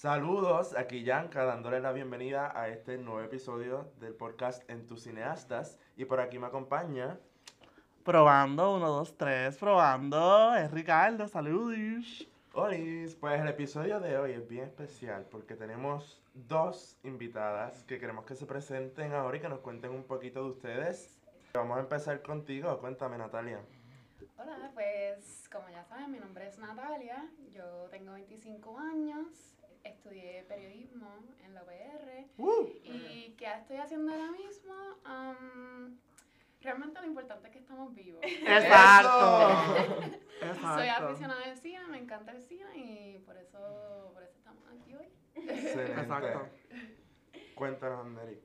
Saludos, aquí Yanka dándole la bienvenida a este nuevo episodio del podcast En tus cineastas. Y por aquí me acompaña. Probando, uno, dos, tres, probando. Es Ricardo, saludos. Olis, pues el episodio de hoy es bien especial porque tenemos dos invitadas que queremos que se presenten ahora y que nos cuenten un poquito de ustedes. Vamos a empezar contigo, cuéntame Natalia. Hola, pues como ya saben, mi nombre es Natalia, yo tengo 25 años, estudié periodismo en la UPR Uh, y ¿qué estoy haciendo ahora mismo? Am, realmente lo importante es que estamos vivos. Exacto. Exacto. Soy aficionada al cine, me encanta el cine y por eso, por eso estamos aquí hoy. excelente. Exacto. Cuéntanos, Neri.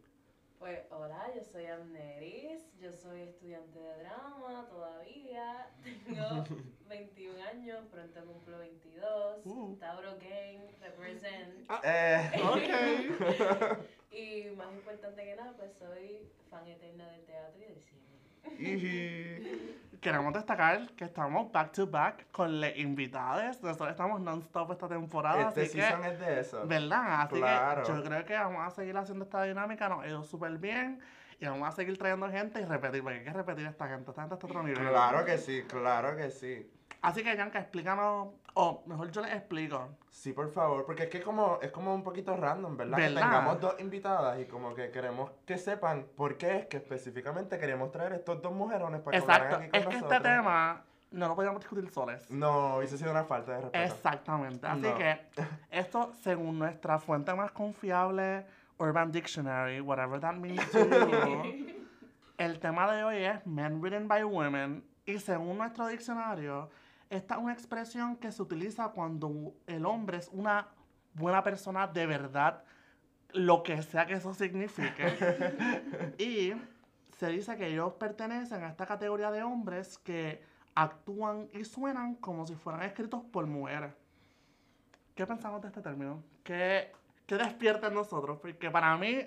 Pues hola, yo soy Amneris, yo soy estudiante de drama todavía, tengo 21 años, pronto cumplo 22, Uh. Tauro Gang, represent, Eh, Ok. y más importante que nada, pues soy fan eterna del teatro y del cine. Y- Queremos destacar que estamos back to back con las invitadas. Nosotros estamos non-stop esta temporada, este así que. season es de eso. ¿Verdad? Así Claro. que yo creo que vamos a seguir haciendo esta dinámica, nos ha ido súper bien. Y vamos a seguir trayendo gente y repetir, porque hay que repetir esta gente. Esta gente está otro nivel. Claro que sí, claro que sí. Así que, Yanka, explícanos, o mejor yo les explico. Sí, por favor, porque es que como, es como un poquito random, ¿verdad? Que ¿Verdad? tengamos dos invitadas y como que queremos que sepan por qué es que específicamente queremos traer estos dos mujerones para que Exacto. aquí con Es que nosotros. este tema no lo podíamos discutir soles. No, hubiese sido una falta de respeto. Exactamente. Así No. que esto, según nuestra fuente más confiable, Urban Dictionary, whatever that means to you, el tema de hoy es Men Written by Women. Y según nuestro diccionario, esta es una expresión que se utiliza cuando el hombre es una buena persona de verdad, lo que sea que eso signifique. y se dice que ellos pertenecen a esta categoría de hombres que actúan y suenan como si fueran escritos por mujeres. ¿Qué pensamos de este término? ¿Qué, qué despierta en nosotros? Porque para mí,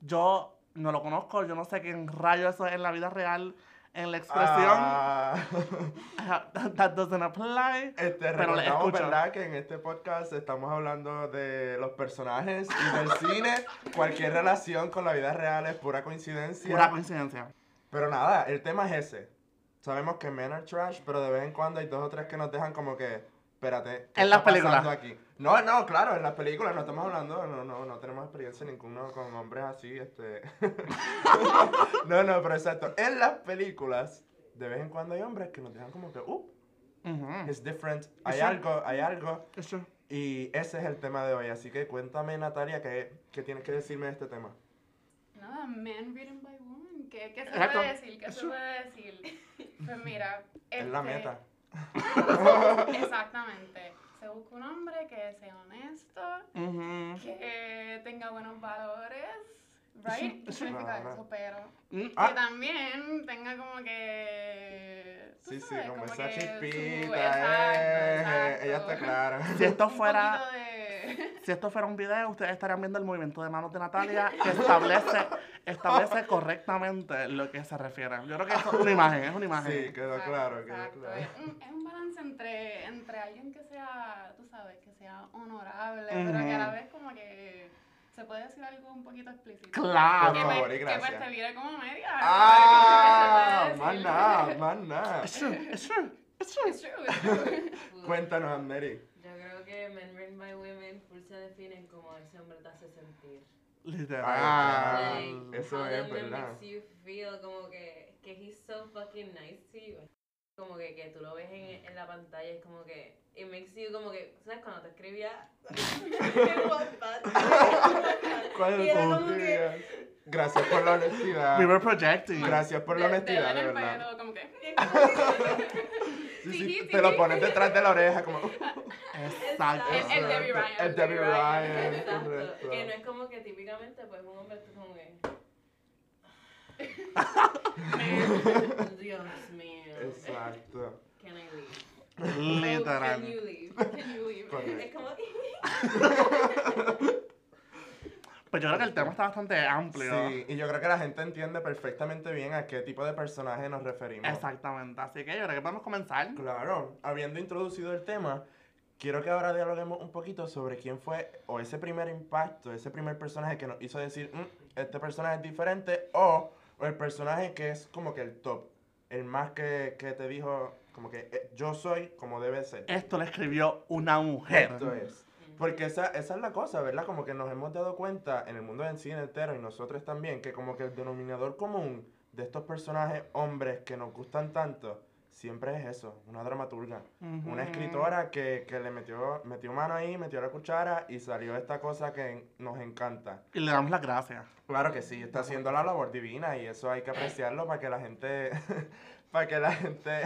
yo no lo conozco, yo no sé qué rayo eso es en la vida real, en la expresión. Ah, that doesn't apply. este, Pero le recordamos, escucho. ¿verdad? Que en este podcast estamos hablando de los personajes y del cine. Cualquier relación con la vida real es pura coincidencia. Pura coincidencia. Pero nada, el tema es ese. Sabemos que men are trash, pero de vez en cuando hay dos o tres que nos dejan como que, espérate, ¿qué En las está pasando películas. aquí? No, no, claro, en las películas no estamos hablando, no, no, no tenemos experiencia ninguno con hombres así, este. no, no, pero exacto. En las películas, de vez en cuando hay hombres que nos dejan como que, uh, it's different, hay algo, hay algo. Eso. Y ese es el tema de hoy. Así que cuéntame, Natalia, ¿qué, qué tienes que decirme de este tema? Nada, men written by women, ¿qué, qué se Exacto. puede decir? ¿Qué se puede decir? Pues mira, Es la este, meta. Exactamente. Se busca un hombre que sea honesto, Ujú. que tenga buenos valores, ¿right? ¿Qué significa Claro. eso? Pero Mm, Ah. que también tenga como que... tú Sí, sí, sabes, como esa que su- chispita, exacto, eh, exacto. ella está clara. Si esto fuera. de- Si esto fuera un video, ustedes estarían viendo el movimiento de manos de Natalia que establece, establece correctamente lo que se refiere. Yo creo que eso es una imagen, es una imagen. Sí, quedó Exacto, claro, quedó exacto. claro. Es un, es un balance entre, entre alguien que sea, tú sabes, que sea honorable, Ujú. pero que a la vez como que se puede decir algo un poquito explícito. Claro. Que, Por favor y que gracias. te vire como media. Ah, más Que nada, más nada. It's true, it's true, it's true. Cuéntanos, Amneri. Que Men Written by Women full se definen como ese hombre te hace sentir. Literal. Ah, Like, eso how es verdad. makes you feel como que, que he's so fucking nice to you. Como que, que tú lo ves en, en la pantalla, es como que, it makes you como que, ¿sabes? Cuando te escribía en WhatsApp. ¿Cuál es como que? Gracias por la honestidad. We were projecting. Gracias por la honestidad, de de verdad. como que... Sí, Sí, sí, sí, te lo pones detrás de la oreja como... Exacto. El- el Debbie Ryan. El Debbie Ryan, Exacto. correcto. Que no es como que típicamente, pues, un hombre tú como que. Dios mío. Exacto. Can I leave? Literal. Can you leave? Can you leave? Correcto. Es como. Pues yo creo que el tema está bastante amplio. Sí, y yo creo que la gente entiende perfectamente bien a qué tipo de personaje nos referimos. Exactamente. Así que yo creo que podemos comenzar. Claro, habiendo introducido el tema, quiero que ahora dialoguemos un poquito sobre quién fue o ese primer impacto, ese primer personaje que nos hizo decir, "Mm, este personaje es diferente, o, o el personaje que es como que el top, el más que, que te dijo, como que eh, yo soy como debe ser. Esto le escribió una mujer. Esto es. Porque esa, esa es la cosa, ¿verdad? Como que nos hemos dado cuenta en el mundo del cine entero y nosotros también, que como que el denominador común de estos personajes hombres que nos gustan tanto, siempre es eso, una dramaturga. Una escritora que, que le metió, metió mano ahí, metió la cuchara y salió esta cosa que nos encanta. Y le damos las gracias. Claro que sí, está haciendo la labor divina y eso hay que apreciarlo para que la gente, para que la gente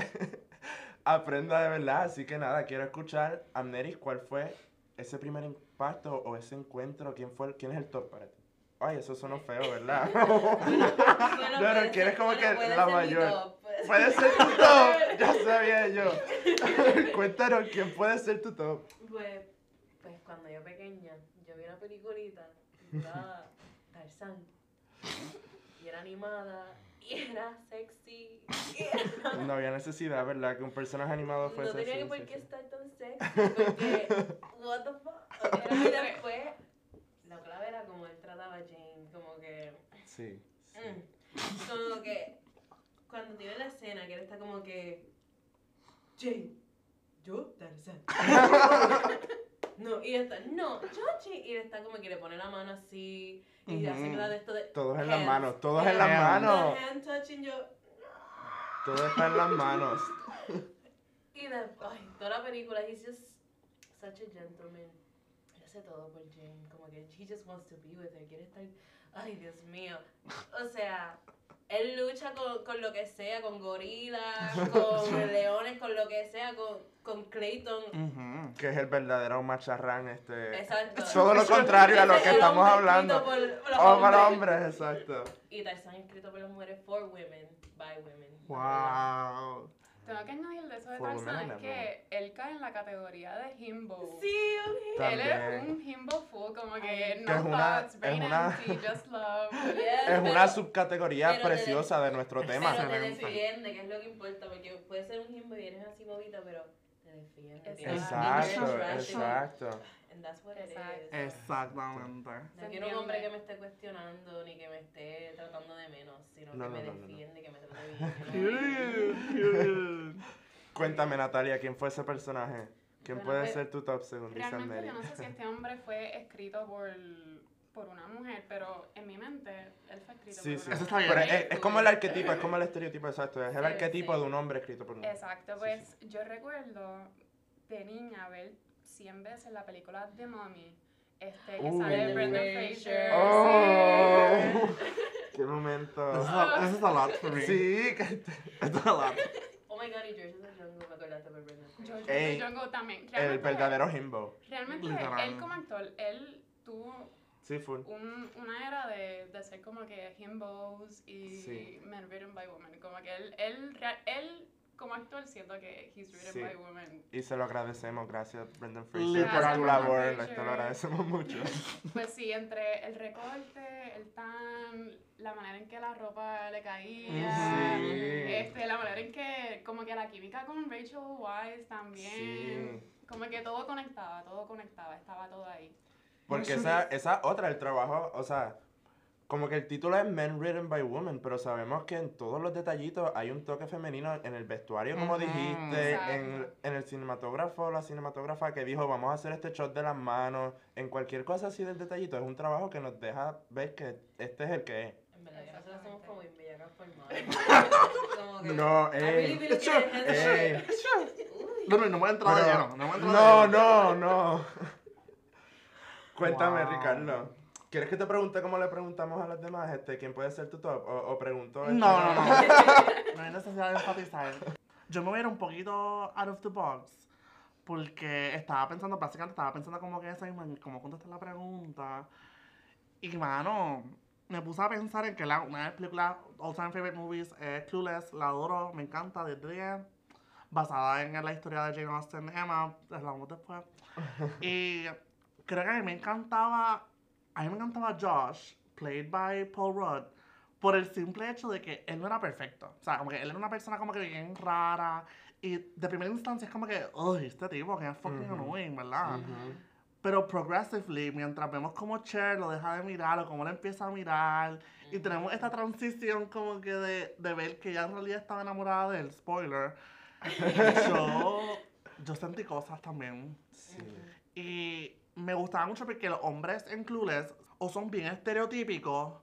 aprenda de verdad. Así que nada, quiero escuchar, Amneris, ¿cuál fue ese primer impacto o ese encuentro? ¿Quién fue, el- quién es el top para ti? Ay, eso sonó feo, ¿verdad? Bueno, No, no, quieres como bueno, que la mayor. Puede ser tu top, ya sabía yo. Cuéntanos, ¿quién puede ser tu top? Pues, pues cuando yo pequeña, yo vi una peliculita titulada Tarzán. Y era animada, y era sexy, y era... No había necesidad, ¿verdad? Que un personaje animado fuese No tenía que por qué estar tan sexy, porque, what the fuck. Y después, la clave era como él trataba a Jane, como que... Sí. sí. Mm. Como que cuando tiene la escena que él está como que Jane, yo Tarzán. no, y está, no, yo Jane. Y él está como que le pone la mano así y hace la de esto de. Todos en las manos, todos en las manos. Todo está en las manos. Y de, ay, toda la película, he's just such a gentleman. Él hace todo por Jane, como que he just wants to be with her, quiere estar, ay Dios mío. O sea, él lucha con, con lo que sea, con gorilas, con leones, con lo que sea, con, con Clayton. Que es el verdadero macharrán, este. Exacto. Todo lo contrario a lo que estamos hablando. Oh, para hombres. hombres, exacto. Y Tarzán escrito por las mujeres, for women, by women. Wow. Tengo que añadir de eso de Tarzan, es que él cae en la categoría de himbo. Sí, ok. Él es un himbo full, como que no es una- thoughts, brain es una- empty, just love. Yes, Es una pero- subcategoría pero te- preciosa de nuestro tema. Pero te defiende, que es lo que importa, porque puede ser un himbo y eres así bobita, pero te defiende. Exacto, Exacto, exacto. And that's what it Exacto. is. Exactamente. No quiero un hombre que me esté cuestionando ni que me esté tratando de menos, sino No, que no, me no, no, no. defiende, que me trate bien. Cuéntame, Natalia, ¿quién fue ese personaje? ¿Quién Bueno, puede pues, ser tu top según dice Realmente Mary? yo no sé si este hombre fue escrito por, por una mujer, pero en mi mente él fue escrito Sí, por sí. una Eso está mujer. bien. Pero es, es como el arquetipo, es como el estereotipo exacto. Es el Sí, arquetipo sí. de un hombre escrito por un hombre. Exacto, Sí, pues yo recuerdo de niña ver 100 veces la película The Mummy, este, que Uh. sale Brendan Fraser. ¡Oh! sí. ¡Qué momento! This is a, this is a lot for me. Sí, que This is a lot. Oh my god, y George the Jungle, me acordaste por Brendan Fraser. George Jungle también. el Realmente, verdadero himbo. Realmente Literal. él como actor, él tuvo Sí, full. un, una era de, de ser como que himbos y Sí. men written by women. Como que él, él, él como actor siento que he's written Sí. by women. Y se lo agradecemos, gracias Brendan Fraser por tu labor, te lo agradecemos mucho. Pues sí, entre el recorte, el tan, la manera en que la ropa le caía, Sí. este, la manera en que como que la química con Rachel Weisz también, como que todo conectaba, todo conectaba, estaba todo ahí. Porque esa, esa otra, el trabajo, o sea, como que el título es Men Written by Women, pero sabemos que en todos los detallitos hay un toque femenino en el vestuario, como dijiste, en, en el cinematógrafo, la cinematógrafa que dijo, vamos a hacer este shot de las manos, en cualquier cosa así del detallito, es un trabajo que nos deja ver que este es el que es. En verdad que nosotros somos como. Como que, No, it's Uy. No, no, no voy a entrar de lleno. No No, no, no. Cuéntame, Wow. Ricardo. ¿Quieres que te pregunte cómo le preguntamos a los demás? Este, ¿Quién puede ser tu top? O, o pregunto... este, No, no, no. No hay necesidad de enfatizar. Yo me voy a ir un poquito out of the box. Porque estaba pensando, básicamente estaba pensando como que esa misma, cómo contestar la pregunta. Y mano, me puse a pensar en que la, una de las películas all time favorite movies es Clueless, la adoro, me encanta desde 10. Basada en la historia de Jane Austen, Emma, hablamos después. y creo que a mí me encantaba, a mí me encantaba Josh, played by Paul Rudd, por el simple hecho de que él no era perfecto. O sea, como que él era una persona como que bien rara Y de primera instancia es como que, uy, este tipo que es fucking Ujú. annoying, ¿verdad? Ujú. Pero progressively, mientras vemos como Cher lo deja de mirar o cómo le empieza a mirar, y tenemos esta transición como que de, de ver que ella en realidad estaba enamorada del spoiler, yo, yo sentí cosas también. Sí. Y me gustaba mucho porque los hombres en Clueless o son bien estereotípicos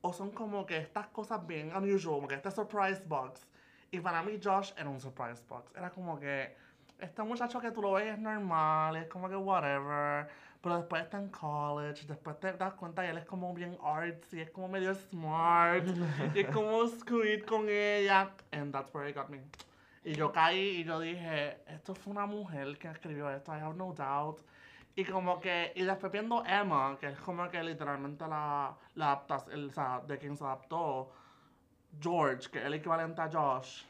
o son como que estas cosas bien unusual, como que este surprise box. Y para mí Josh era un surprise box. Era como que este muchacho que tú lo ves es normal, es como que whatever. Pero después está en college, después te das cuenta que él es como bien artsy, es como medio smart, y es como sweet con ella. And that's where it got me. Y yo caí y yo dije, esto fue una mujer que escribió esto, I have no doubt. Y como que, y después viendo Emma, que es como que literalmente la, la adaptas, el, o sea, de quien se adaptó, George, que es el equivalente a Josh.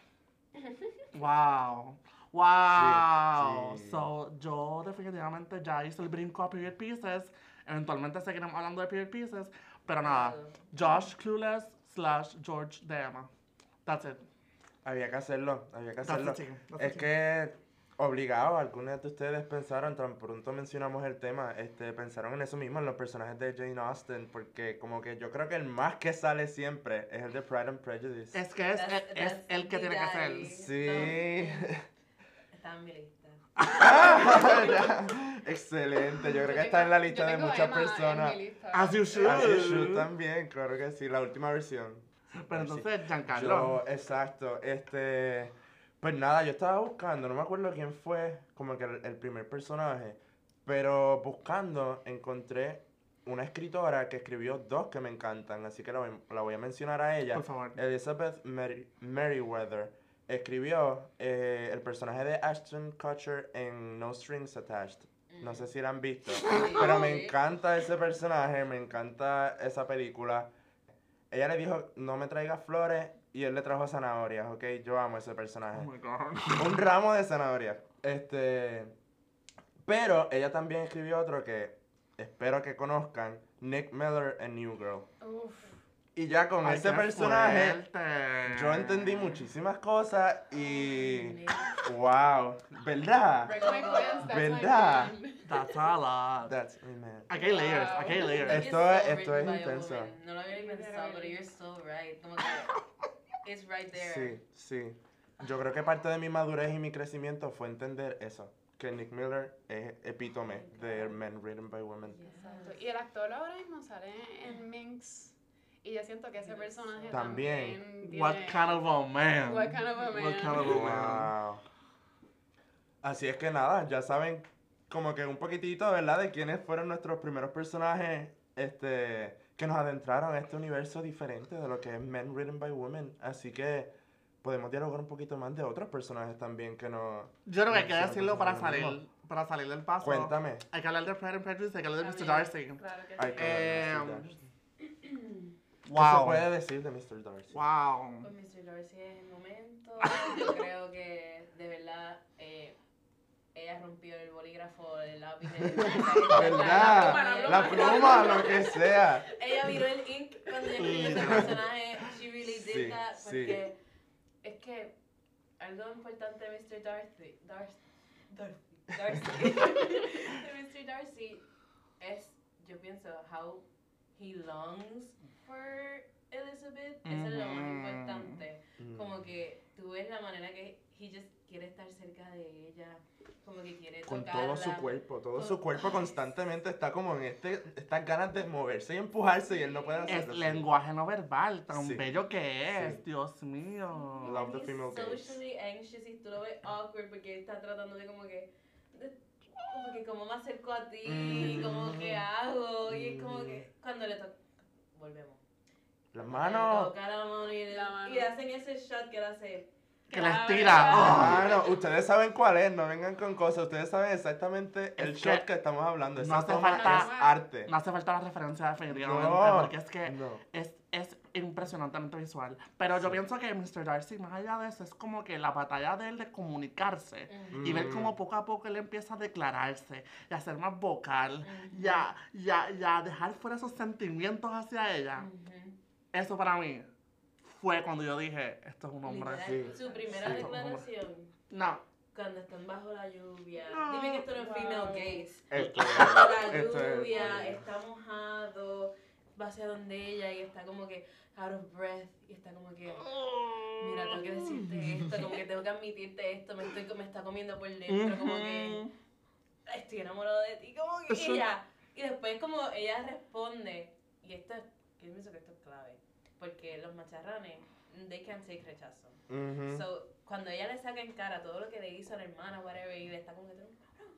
wow. Wow. Sí, sí. So, yo definitivamente ya hice el brinco a Period Pieces. Eventualmente seguiremos hablando de Period Pieces. Pero nada, Josh Clueless slash George de Emma. That's it. Había que hacerlo, había que hacerlo. that's Es the que obligado, algunos de ustedes pensaron, tan pronto mencionamos el tema, este, pensaron en eso mismo, en los personajes de Jane Austen, porque como que yo creo que el más que sale siempre es el de Pride and Prejudice. Es que es, That's- es, el que tiene que ser. Sí. Está en mi lista. Excelente, yo creo que está en la lista yo de muchas personas. mi lista. As you should. As you should también, claro que sí, la última versión. Pero Sí. entonces, Giancarlo. Yo, exacto, este, pues nada, yo estaba buscando, no me acuerdo quién fue como que el, el primer personaje, pero buscando encontré una escritora que escribió dos que me encantan, así que la voy, la voy a mencionar a ella. Por favor. Elizabeth Meri- Merriweather escribió eh, el personaje de Ashton Kutcher en No Strings Attached. No sé si la han visto, pero me encanta ese personaje, me encanta esa película. Ella le dijo, no me traigas flores, y él le trajo zanahorias, ¿ok? Yo amo ese personaje. Oh my god. Un ramo de zanahorias. Este. Pero ella también escribió otro que espero que conozcan: Nick Miller en New Girl. Uf. Y ya con Ay, ese personaje, fuerte. yo entendí muchísimas cosas y. ¡Wow! ¿Verdad? ¿Verdad? That's a lot. That's my man. Aquí hay layers, aquí hay layers. Esto esto es a intenso. No lo había pensado, pero you're so right. Como que, it's right there. Sí, sí. Yo creo que parte de mi madurez y mi crecimiento fue entender eso. Que Nick Miller es epítome de Men Written by Women. Exacto. Y el actor ahora mismo sale en Minx. Y yo siento que ese personaje También. también. tiene- What kind of a man? What kind of a What man? kind of a man? Wow. Así es que nada, ya saben como que un poquitito, ¿verdad? De quiénes fueron nuestros primeros personajes este, que nos adentraron a este universo diferente de lo que es Men Written by Women. Así que podemos dialogar un poquito más de otros personajes también que nos... Yo creo que hay que decirlo para salir, mismo. para salir del paso. Cuéntame. Hay que hablar de Pride and Prejudice, hay que hablar de Mr. Darcy. Claro que Hay sí. que hablar de Mr. Em, Darcy. ¿Qué se Wow. puede decir de Mr. Darcy? Wow. Pues Mr. Darcy es el momento. Yo creo que de verdad eh, ella rompió el bolígrafo, el lápiz. el- ¿Verdad? La pluma, lo que sea. Ella viró el ink cuando ella escribió ese personaje. She really did Sí, that. sí. Porque es que algo importante de Mr. Darcy. Darcy. Darcy. Darcy. de Mr. Darcy es, yo pienso, how he longs for Elizabeth. Eso es lo más importante. Mm. Como que tú ves la manera que he just quiere estar cerca de ella. Como que quiere Con tocarla. todo su cuerpo, todo Con- su cuerpo constantemente está como en este, estas ganas de moverse y empujarse y él no puede Es hacerlo. lenguaje no verbal, tan Sí. bello que es, Sí. Dios mío. Love the He's female gaze. socially anxious y tú lo ves awkward porque está tratando de como que de- como que como me acerco a ti, Mm. como que hago y es como que cuando le toca volvemos. Las Le manos. toca la mano y, La mano. y hacen ese shot que él hace. Que estira. Ah, Oh. no, ustedes saben cuál es, no vengan con cosas, ustedes saben exactamente el Es shot que que estamos hablando, no hace falta- es arte. No hace falta la referencia definitivamente, No. porque es que No. es, es impresionantemente visual. Pero yo pienso que Mr. Darcy, más allá de eso, es como que la batalla de él de comunicarse. Y ver cómo poco a poco él empieza a declararse y a ser más vocal y a, y a- y a dejar fuera esos sentimientos hacia ella. Eso para mí fue cuando yo dije, esto es un hombre. Literal, Sí. Su primera Sí. declaración No. Cuando están bajo la lluvia. No. Dime que esto no es Wow. female gaze. Esto, Bajo la esto es- lluvia, está mojado, va hacia donde ella y está como que out of breath y está como que, mira, tengo que decirte esto, como que tengo que admitirte esto, me, estoy, me está comiendo por dentro, como que estoy enamorado de ti, como que Eso- ella. Y después como ella responde, y esto es, yo pienso que esto porque los macharranes, they can't take rechazo. Ujú. So, cuando ella le saca en cara todo lo que le hizo a la hermana, whatever, y le está como que tú cabrón,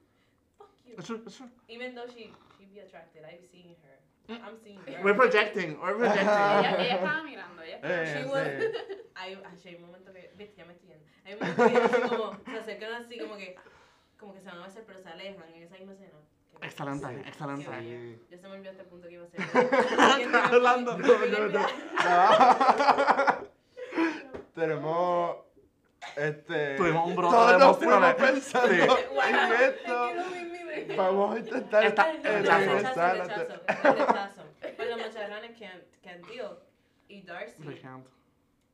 fuck you. Eso- eso- Even though she she be attracted, I've seen her. I'm seeing her. We're projecting, we're projecting. ella estaba mirando, ella estaba Eh, She was. Hay, ay, hay un momento que, viste, ya me estoy yendo. Hay un momento que así como se acercan así como que, como que se van a besar pero se alejan en esa misma escena. Excelente, Sí. excelente. Sí. Ya se me olvidó hasta el punto que iba a ser. Estás hablando. No, no, no. Tenemos. Este. Tuvimos un brote de emociones. pensando Sí. en esto. Vamos a intentar. Está- El rechazo. regresar a- rechazo, el rechazo. Pues los macharranes deal. Y Darcy,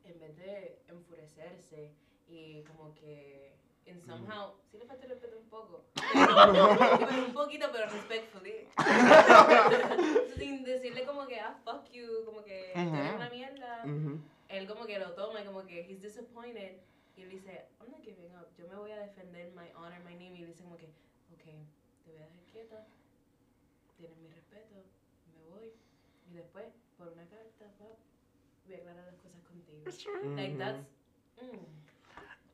en vez de enfurecerse y como que en somehow sí le falta el respeto un poco. Un poquito pero respectfully sin decirle como que ah fuck you como que tú eres Ujú. una mierda Ujú. él como que lo toma y como que he's disappointed. Y él dice I'm not giving up yo me voy a defender my honor my name y él dice como que ok te voy a dejar quieta. Tienes mi respeto me voy y después por una carta pap, voy a aclarar las cosas contigo. Like that's mm,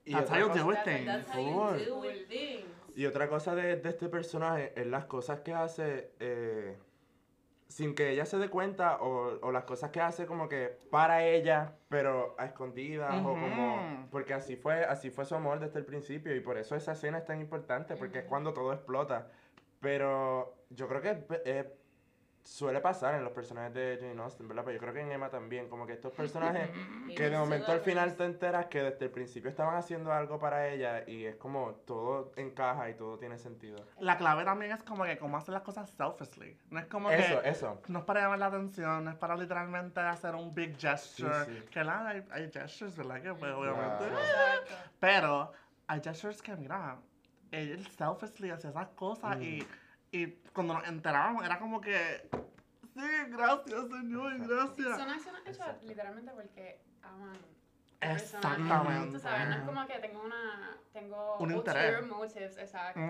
Y That's otra how you cosa- deal with that's, things. that's how you deal with things Y otra cosa de, de este personaje es las cosas que hace eh, sin que ella se dé cuenta o, o las cosas que hace como que para ella, pero a escondidas o como... Porque así fue, así fue su amor desde el principio y por eso esa escena es tan importante porque es Ujú. cuando todo explota. Pero yo creo que eh, suele pasar en los personajes de Jane Austen, ¿verdad? Pero yo creo que en Emma también, como que estos personajes que de no momento al final te enteras que desde el principio estaban haciendo algo para ella y es como todo encaja y todo tiene sentido. La clave también es como que cómo hacer las cosas selfishly. No es como Eso, que eso. no es para llamar la atención, no es para literalmente hacer un big gesture. Sí, sí. Que la, hay, hay gestures, ¿verdad? Que pues, obviamente. Exacto. Pero hay gestures que, mira, él selfishly hacía esas cosas Mm. y, y cuando nos enterábamos era como que, sí, gracias, señor, gracias. Son acciones hechas Exacto. literalmente porque aman. Exactamente. Tú sabes, no es como que tengo una. Tengo Un interés. motives, exacto.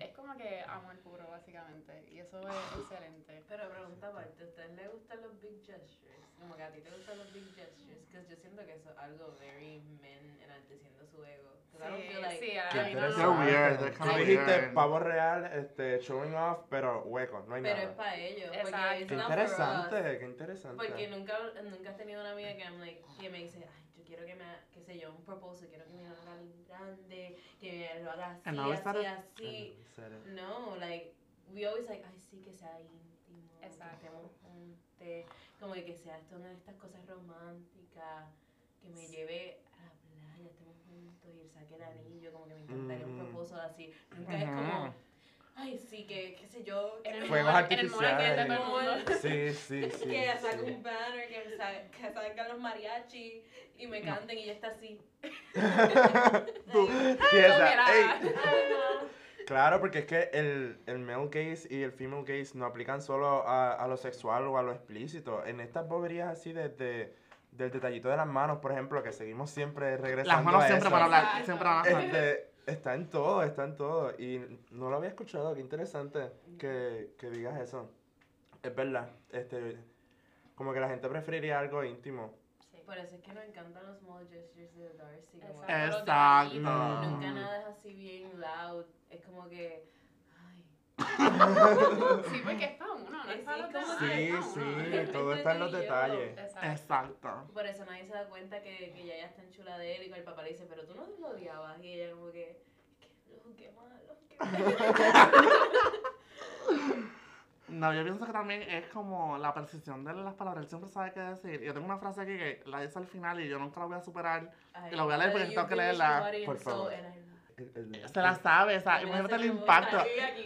Es como que amor puro, básicamente. Y eso es excelente. Pero pregunta aparte, ¿a ustedes les gustan los big gestures? Como que a ti te gustan los big gestures? Porque yo siento que eso es algo very men enalteciendo su ego. 'Cause I don't Sí, feel like- sí, no. They're interesante. weird, they're Tú kinda dijiste pavo real, este, showing off, pero hueco, no hay Pero es nada. para ellos. Exacto. Qué interesante, qué interesante. Porque nunca, nunca has tenido una amiga que, I'm like, que me dice, ay, yo quiero que me, haga- qué sé yo, un proposal, quiero que me lo haga grande, que me lo haga así, así, así. No, like, we always like, ay, sí, que sea íntimo, Exacto. estemos juntos, como que, que sea esto una de estas cosas románticas, que me lleve a la playa, estemos juntos y saque el anillo, como que me encantaría un Ujú. proposal así. Nunca es como, ay, sí, que, qué sé yo, En el Fuegos mall- en el mall que artificiales. todo el mundo. Sí, sí, sí. que saque sí. un banner, que, sa- que salgan los mariachi y me canten y ya está así. Tú, Ay, piensa, mira. Ay, no. Claro, porque es que el, el male gaze y el female gaze no aplican solo a, a lo sexual o a lo explícito. En estas boberías así desde del detallito de las manos, por ejemplo, que seguimos siempre regresando Las manos a siempre eso. van a hablar, siempre van a hablar. Este, está en todo, está en todo. Y no lo había escuchado, qué interesante que, que digas eso. Es verdad, este, como que la gente preferiría algo íntimo. Por eso es que nos encantan los small gestures de Darcy. Como Exacto. Exacto. Nunca nada es así bien loud. Es como que, ay. Sí, porque es para uno, no es para los Sí. Sí, sí, todo está en los detalles. Exacto. Exacto. Por eso nadie se da cuenta que, que ella ya está en chula de él y que el papá le dice, pero tú no lo odiabas. Y ella como que, qué, qué malo, qué malo. No, yo pienso que también es como la precisión de las palabras. Él siempre sabe qué decir. Yo tengo una frase aquí que la dice al final y yo nunca la voy a superar. Ay, Y lo voy a leer porque tengo que leerla. Por favor. Se la sabe, o sea, you. imagínate el impacto.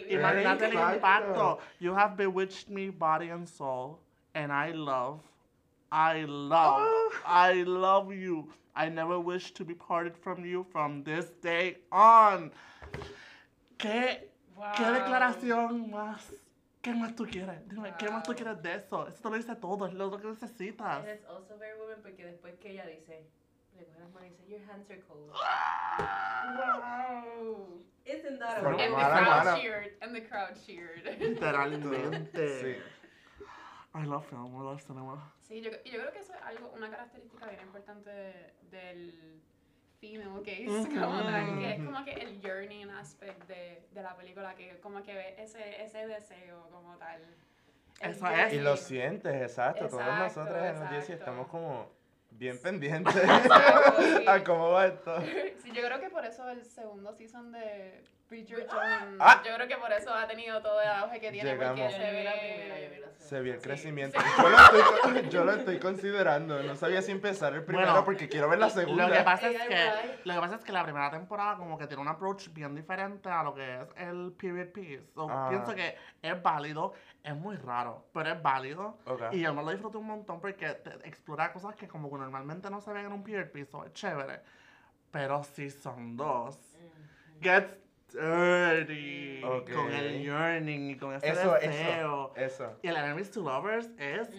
Imagínate el impacto. You have bewitched me body and soul, and I love, I love, I love you. I never wish to be parted from you from this day on. ¿Qué, qué Wow. declaración más? ¿Qué más tú quieres? Dime, ¿qué más tú Wow. quieres de eso? Eso te lo dice todo, es lo que necesitas. And it's also very woman porque después que ella dice, le coge las manos y dice, your hands are cold. Wow. Isn't that Por And the crowd cheered. And the crowd cheered. Literalmente. Sí. I love film, I love cinema. Sí, yo, yo creo que eso es algo, una característica bien importante del female gaze, como tal, que es como que el yearning aspect de, de la película, que como que ve ese, ese deseo como tal. Eso es. Y lo sientes, exacto. Todos Exacto, nosotros en los 10 exacto. estamos como bien pendientes sí. a cómo va esto. Sí, yo creo que por eso el segundo season de Bridgerton, Ah. yo creo que por eso ha tenido todo el auge que tiene, porque Llegamos. se Yo no vi la ve... primera, yo vi la segunda. Se vio el Sí. crecimiento. Sí. Yo, lo estoy, yo lo estoy considerando. No sabía si empezar el primero Bueno, porque quiero ver la segunda. Lo que, pasa es que, lo que pasa es que la primera temporada como que tiene un approach bien diferente a lo que es el period piece. So, Ah. Pienso que es válido, es muy raro, pero es válido. Ok. Y yo me lo disfruté un montón porque te explora cosas que como que normalmente no se ven en un period piece, so es chévere. Pero si son dos, gets dirty. Ok. Con el yearning y con ese Eso, deseo. eso, eso. Y el Enemies to Lovers es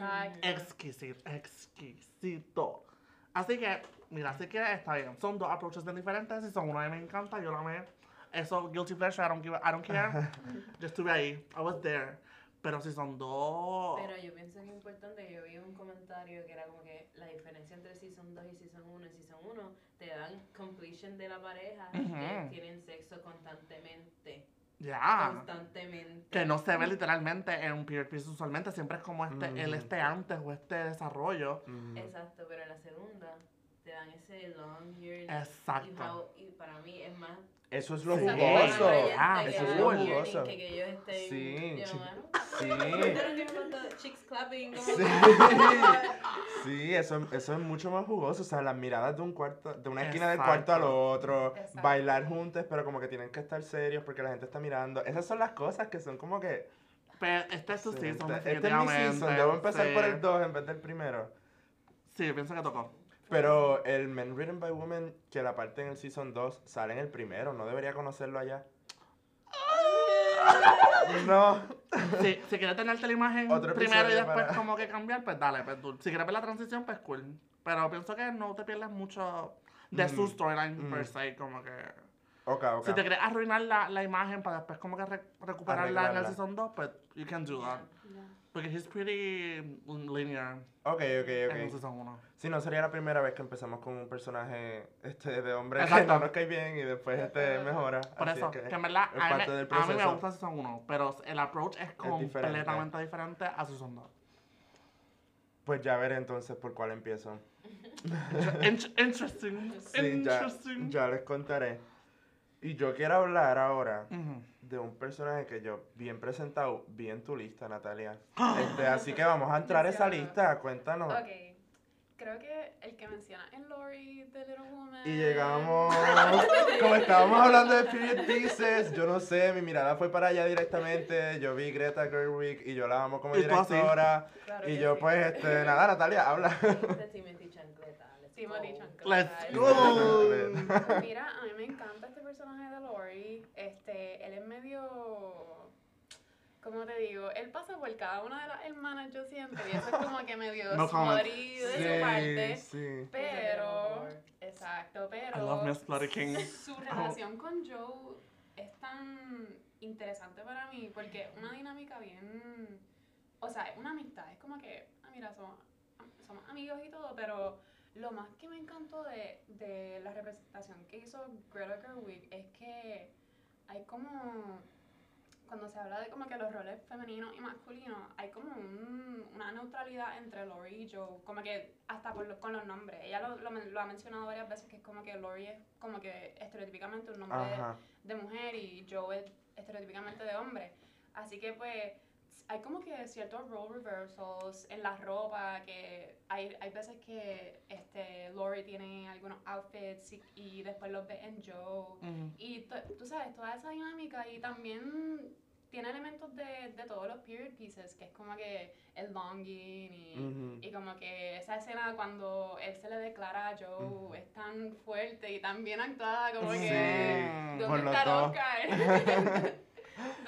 exquisito, exquisito. Así que, mira, si quieres, está bien. Son dos approaches bien diferentes. Si son uno a mí me encanta, yo la amé. Eso, guilty pleasure, I don't, give, I don't care. yo estuve ahí, I was there. Pero si son dos... Pero yo pienso que es importante, yo vi un comentario que era como que la diferencia entre Season 2 y Season 1 en Season 1 te dan completion de la pareja que tienen sexo constantemente. Ya. Constantemente. Que no se ve literalmente en un period piece usualmente. Siempre es como este, el este antes o este desarrollo. Mm. Exacto, pero en la segunda te dan ese long yearning. Exacto. Y, how- y para mí es más Eso es lo Sí. jugoso. Ah, que eso es lo jugoso. Que, que ellos estén. Sí, yo, sí. Sí. Sí. Sí, eso, eso es mucho más jugoso. O sea, las miradas de un cuarto, de una esquina del Exacto. cuarto al otro, Exacto. bailar juntos, pero como que tienen que estar serios porque la gente está mirando. Esas son las cosas que son como que. Pero este es tu Sí, season, este, este es mi season. Debo empezar por Sí. el 2 en vez del primero. Sí, pienso que tocó. Pero el Men Written by Women, que la parte en el season 2, sale en el primero. No debería conocerlo allá. No. Sí, si quieres tenerte la imagen Otro primero y después para- como que cambiar, pues dale, pues tú. Si quieres ver la transición, pues cool. Pero pienso que no te pierdes mucho de su Mm, storyline mm. per se, como que... Ok, ok. Si te quieres arruinar la, la imagen para después como que re- recuperarla en el season 2, pues you can do that. Ya. Porque he's pretty linear Ok, ok, ok. season 1. Si no, sería la primera vez que empezamos con un personaje este, de hombre que Exacto. no nos cae bien y después este mejora. Por Así eso, es que, en verdad es a mí, a mí me gusta season 1, pero el approach es completamente diferente a season 2. Pues ya veré entonces por cuál empiezo. In- interesting, Sí, ya, interesting. ya les contaré. Y yo quiero hablar ahora de un personaje que yo bien presentado, vi en tu lista, Natalia. Este, así que vamos a entrar a esa lista, cuéntanos. Ok. Creo que el que menciona en Lori de Little Woman. Y llegamos, como estábamos hablando de period pieces, yo no sé, mi mirada fue para allá directamente, yo vi Greta Gerwig y yo la amo como directora. Claro Y yo sí. pues, este, nada, Natalia, habla. Timothy Chancleta. let's Timothy go. Chancleta. Let's es go. verdad. Pues mira, a mí me encanta personaje de Lori. Este, él es medio. ¿Cómo te digo? Él pasa por cada una de las hermanas, yo siento. Y eso es como que medio No smutty de su parte. sí. Pero. Exacto, pero. I love Miss Bloody King. Su relación con Joe es tan interesante para mí porque una dinámica bien. O sea, es una amistad. Es como que, ah, mira, somos, somos amigos y todo, pero lo más que me encantó de, de la representación que hizo Greta Gerwig es que hay como. Cuando se habla de como que los roles femeninos y masculinos, hay como un- una neutralidad entre Lori y Joe, como que hasta por lo- con los nombres. Ella lo, lo, men- lo ha mencionado varias veces que es como que Lori es como que estereotípicamente un nombre Ajá. de mujer y Joe es estereotípicamente de hombre. Así que pues hay como que ciertos role reversals en la ropa, que hay, hay veces que este, Lori tiene algunos outfits y, y después los ves en Joe. Ujú. Y tú, sabes, toda esa dinámica y también tiene elementos de, de todos los period pieces, que es como que el longing y, y como que esa escena cuando él se le declara a Joe es tan fuerte y tan bien actuada, como Sí, que ¿dónde está. Oscar?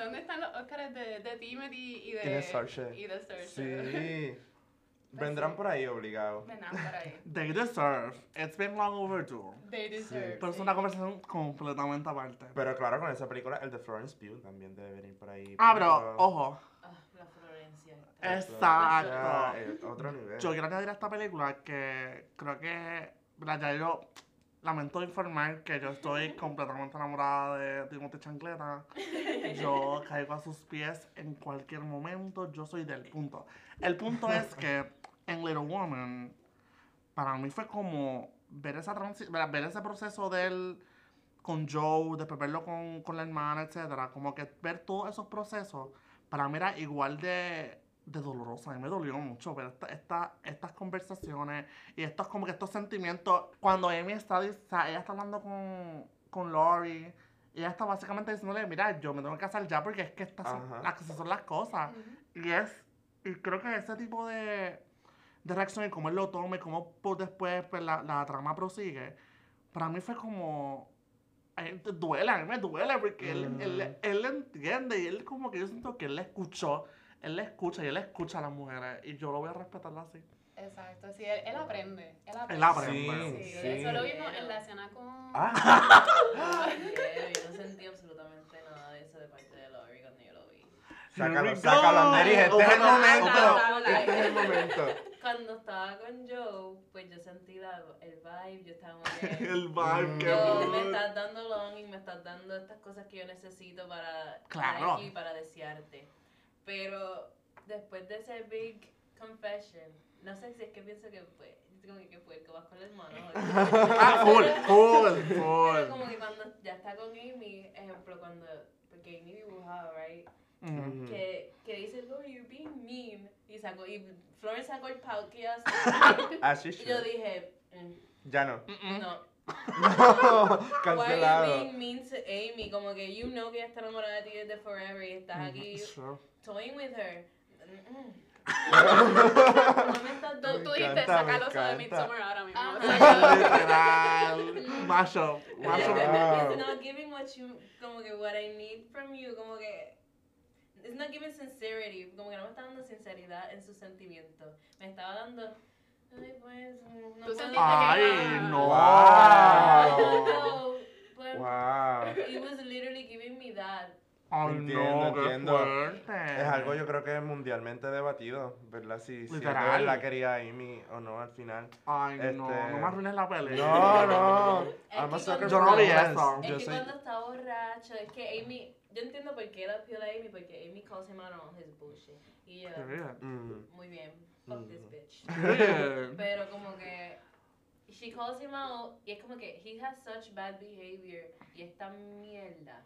¿Dónde están los Oscars de, de Timothy y de, Y de y de Saoirse? Sí. Vendrán por ahí obligados. Vendrán por ahí. They deserve. It's been long overdue. They deserve. Pero es sí. una conversación completamente aparte. Pero claro, con esa película, el de Florence Pugh también debe venir por ahí. Ah, pero, ojo. Ah, la Florencia. Exacto. otro nivel. Yo quiero añadir a esta película que creo que, ¿verdad? ya yo lamento informar que yo estoy completamente enamorada de Timothy Chancleta. Yo caigo a sus pies en cualquier momento, yo soy del punto. El punto es que en Little Woman, para mí fue como ver, esa ver ese proceso de él con Joe, después verlo con, con la hermana, etcétera, como que ver todos esos procesos, para mí era igual de, de doloroso. A mí me dolió mucho ver esta, esta- estas conversaciones y estos como que estos sentimientos. Cuando Amy está, o sea, ella está hablando con, con Lori, y ella está básicamente diciéndole, mira, yo me tengo que casar ya porque es que estas son, las, así son las cosas. Ujú. Y es, y creo que ese tipo de, de reacción y cómo él lo toma y cómo pues, después pues, la, la trama prosigue, para mí fue como, te duele, a mí me duele porque él, él, él le entiende y él como que yo siento que él le escuchó, él le escucha y él escucha a las mujeres y yo lo voy a respetar así. Exacto, sí, él, él aprende. Él aprende. Él aprende. Sí, Sí. eso lo vimos en la escena con. Ah, Pero yo no sentí absolutamente nada de eso de parte de Laurie cuando yo lo vi. sácalo, sácalo, go. Neris, este es el momento. Este es el momento. Cuando estaba con Joe, pues yo sentí la- el vibe, yo estaba muy bien. El vibe, Mm. qué Yo, me estás dando longing, me estás dando estas cosas que yo necesito para Claro. estar aquí, para desearte. Pero después de ese big confession, no sé si es que pienso que fue, como que, fue el que vas con las manos. Ah, full, full, full. como que cuando ya está con Amy, ejemplo, cuando, porque Amy dibujaba, right? Ujú. Ujú. Que, que dice, Lord, you're being mean. Y sacó, y Florence sacó el pout que hace. Así y yo dije, mm, Ya no. Mm-mm. no. No, Why are you cancelado. being mean to Amy? Como que you know que ella está enamorada de ti desde forever y estás aquí Sure. toying with her. Tú, tú dijiste encanta, me sacar eso de. Midsommar ahora mismo. Literal. Macho. Macho. Wow. It's not giving what you, como que what I need from you, como que it's not giving sincerity, como que no me está dando sinceridad en sus sentimientos. Me estaba dando, ay pues, no Tú Ay, que- no. Wow. No, pues, Wow. He was literally giving me that. Ay, Entiendo, no, entiendo. fuerte. Es algo yo creo que es mundialmente debatido, ¿verdad? Si, si verdad quería a Amy o no al final. Ay, no, Este- no me arruines la pelea. No, no. I'm Yo no for vi romance. eso. Es Yo que soy... cuando está borracho, es que Amy, yo entiendo por qué él appeal a Amy, porque Amy calls him out on his bullshit. Y yo. Mm. muy bien, fuck this Ujú. bitch. Pero como que she calls him out y es como que he has such bad behavior y esta mierda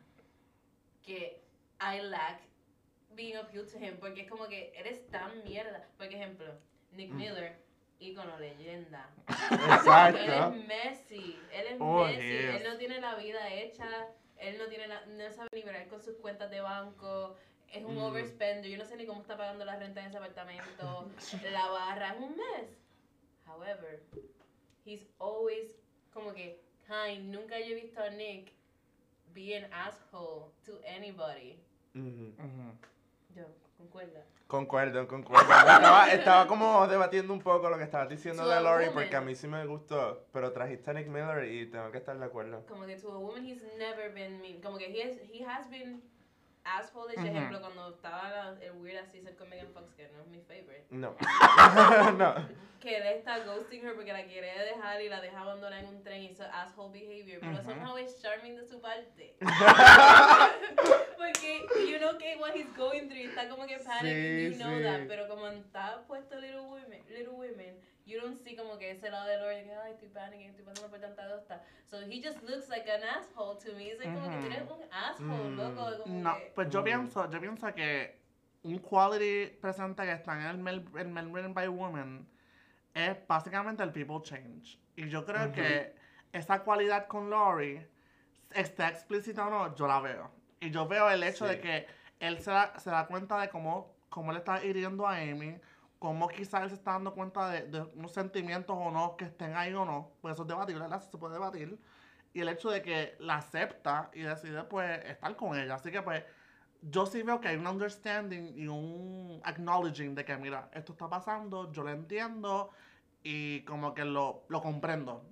que I lack being appealed to him porque es como que eres tan mierda. Por ejemplo, Nick Mm. Miller, ícono leyenda. Exacto. Él es Messi, él es Oh, Messi, yes. él no tiene la vida hecha, él no tiene la, no sabe ni bregar con sus cuentas de banco, es un Mm. overspender, yo no sé ni cómo está pagando la renta en ese apartamento, la barra, es un mes. However, he's always como que kind, nunca yo he visto a Nick be an asshole to anybody. Ujú. Ujú. Yo, concuerda. Concuerdo, concuerdo. Estaba, estaba como debatiendo un poco lo que estabas diciendo To de Lori woman. porque a mí sí me gustó, pero trajiste a Nick Miller y tengo que estar de acuerdo. como que to a woman he's never been mean. Como que he has, he has been asshole Ujú. ejemplo cuando estaba la- el weird season con Megan Fox, que no es mi favorite. No. no. Que él está ghosting her porque la quiere dejar y la deja abandonar en un tren y hizo asshole behavior. Pero Ujú. somehow es charming de su parte. porque you know que what he's going through, está como que panicking, Sí, you know sí. that. Pero como está puesto Little Women, Little Women, you don't see como que ese lado de Lori que ay estoy panicking, estoy pasando por tanta dosta. So he just looks like an asshole to me. Es like, como que tú eres un asshole, Mm. loco. Como No, que, pues yo pienso, yo pienso que un quality presente que está en el Mel, el Men Written by Women es básicamente el people change. Y yo creo que esa cualidad con Lori, esté explícita o no, yo la veo. Y yo veo el hecho Sí. de que él se da, se da cuenta de cómo, cómo él está hiriendo a Amy, cómo quizás él se está dando cuenta de, de unos sentimientos o no que estén ahí o no, pues eso es debatible, ¿verdad? Se puede debatir. Y el hecho de que la acepta y decide pues estar con ella. Así que pues yo sí veo que hay un understanding y un acknowledging de que mira, esto está pasando, yo lo entiendo y como que lo, lo comprendo.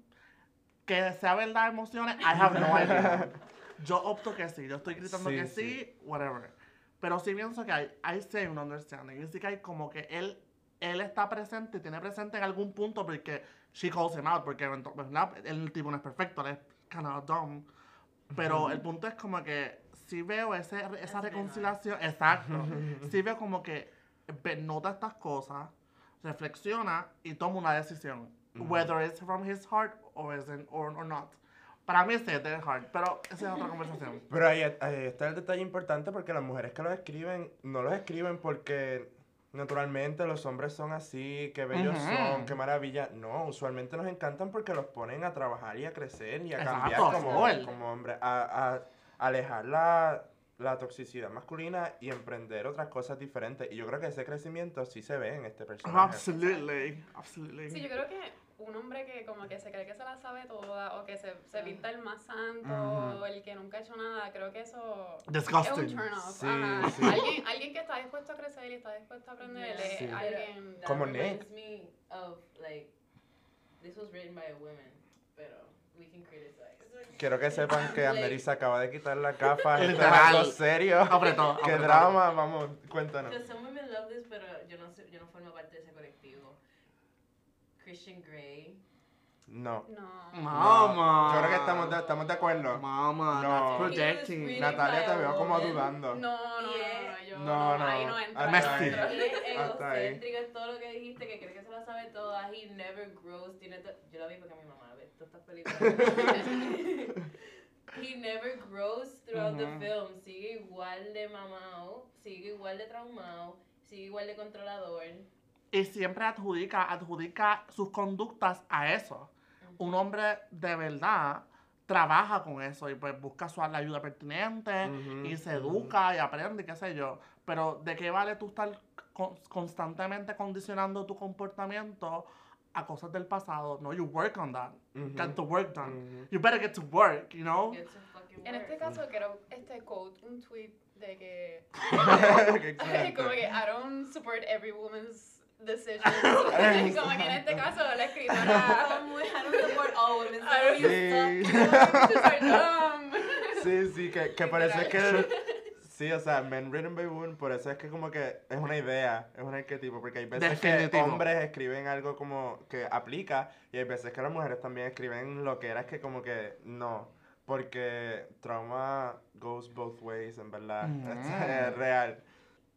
Que sea verdad emociones, I have no idea. Yo opto que sí, yo estoy gritando Sí, que sí. sí, whatever. Pero sí pienso que hay, hay sí hay un understanding. Y sí que hay como que él, él está presente, tiene presente en algún punto porque she calls him out, porque ¿verdad? el tipo no es perfecto, él es kind of dumb. Pero el punto es como que sí veo ese, esa That's reconciliación, exacto. sí veo como que nota estas cosas, reflexiona y toma una decisión. Ujú. Whether it's from his heart or, isn't, or, or not. Para mí sí es del heart, pero esa es otra conversación. Pero ahí, ahí está el detalle importante porque las mujeres que los escriben, no los escriben porque naturalmente los hombres son así, qué bellos son, qué maravilla. No, usualmente nos encantan porque los ponen a trabajar y a crecer y a Exacto, cambiar como, como hombres, a, a alejar la, la toxicidad masculina y emprender otras cosas diferentes. Y yo creo que ese crecimiento sí se ve en este personaje. Absolutely, absolutely. Sí, yo creo que un hombre que como que se cree que se la sabe toda o que se, se pinta el más santo o el que nunca ha hecho nada, creo que eso es un Disgusting. turn off. Sí, Ajá. sí. Alguien, alguien que está dispuesto a crecer y está dispuesto a aprender Sí. alguien... Como reminds me of like this was written by a woman, pero we can criticize. Quiero que sepan que Andery se acaba de quitar la gafa. Esto es Literal. algo serio. Apretó, Qué drama, vamos, cuéntanos. Because some women love this, pero yo no, sé- yo no formo parte de ese colectivo. Christian Grey. No. No. Mama. Yo creo que estamos de, estamos de acuerdo. Mama, No. projecting. Natalia, te veo como dudando. No, no, no, Yeah. no, yo No, no, ahí no. no entro. Ahí no Messi. Él es Hasta ahí. egocéntrico, es todo lo que dijiste, que cree que se la sabe toda. He never grows. Tiene yo la vi porque mi mamá ve todas estas películas. He never grows throughout the Ujú. film. Sigue igual de mamado, sigue igual de traumado, sigue igual de controlador. Y siempre adjudica, adjudica sus conductas a eso. Un hombre de verdad trabaja con eso y pues busca su la ayuda pertinente Ujú, y se educa y aprende, qué sé yo. Pero ¿de qué vale tú estar con- constantemente condicionando tu comportamiento a cosas del pasado? No, you work on that. Ujú. Get the work done. You better get to work, you know? To En este caso quiero este quote, un tweet de que como que I don't support every woman's decisions. como que en este caso la escritora Como, I don't support all women, so I don't- you Sí. Sí, sí, que, que es que. Sí, o sea, Men Written by Women, por eso es que como que es una idea, es un arquetipo, porque hay veces que Definitivo. hombres escriben algo como que aplica y hay veces que las mujeres también escriben lo que era es que como que no, porque trauma goes both ways, en verdad, Mm. es real.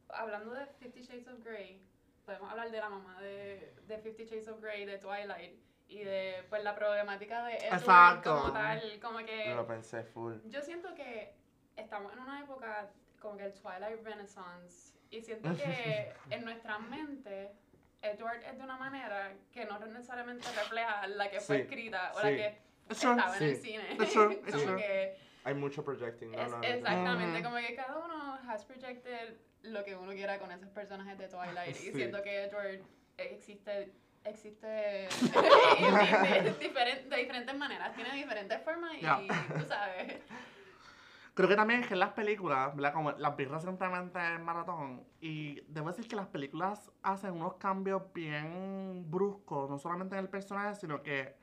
Hablando de Fifty Shades of Grey, podemos hablar de la mamá de, de Fifty Shades of Grey, de Twilight, y de pues la problemática de Edward Exacto. como tal, como que... Lo pensé full. Yo siento que estamos en una época como que el Twilight Renaissance y siento que en nuestra mente Edward es de una manera que no necesariamente refleja la que fue Sí, escrita o sí. la que It's true. estaba en el cine. It's true, it's como true. que Hay mucho projecting, no, es- no, exactamente, como que cada uno has projected lo que uno quiera con esos personajes de Twilight y Sí. siento que Edward existe existe de, de- diferen- de diferentes maneras, tiene diferentes formas y Ya. tú sabes. Creo que también es que en las películas, ¿verdad? Como las vi recientemente en Maratón, y debo decir que las películas hacen unos cambios bien bruscos, no solamente en el personaje, sino que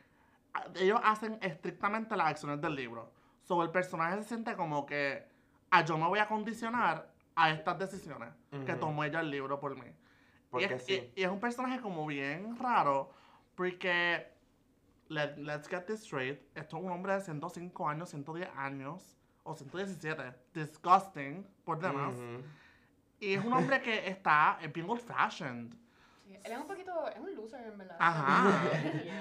ellos hacen estrictamente las acciones del libro. So, el personaje se siente como que, ah, yo me voy a condicionar a estas decisiones que Ujú. tomó ella el libro por mí. Y Porque es, sí. y- y es un personaje como bien raro, porque, let, let's get this straight, esto es un hombre de 105 años, 110 años, o 117, disgusting, por demás. Ujú. Y es un hombre que está, es bien old fashioned. Sí, Él es un poquito, es un loser en verdad. Ajá.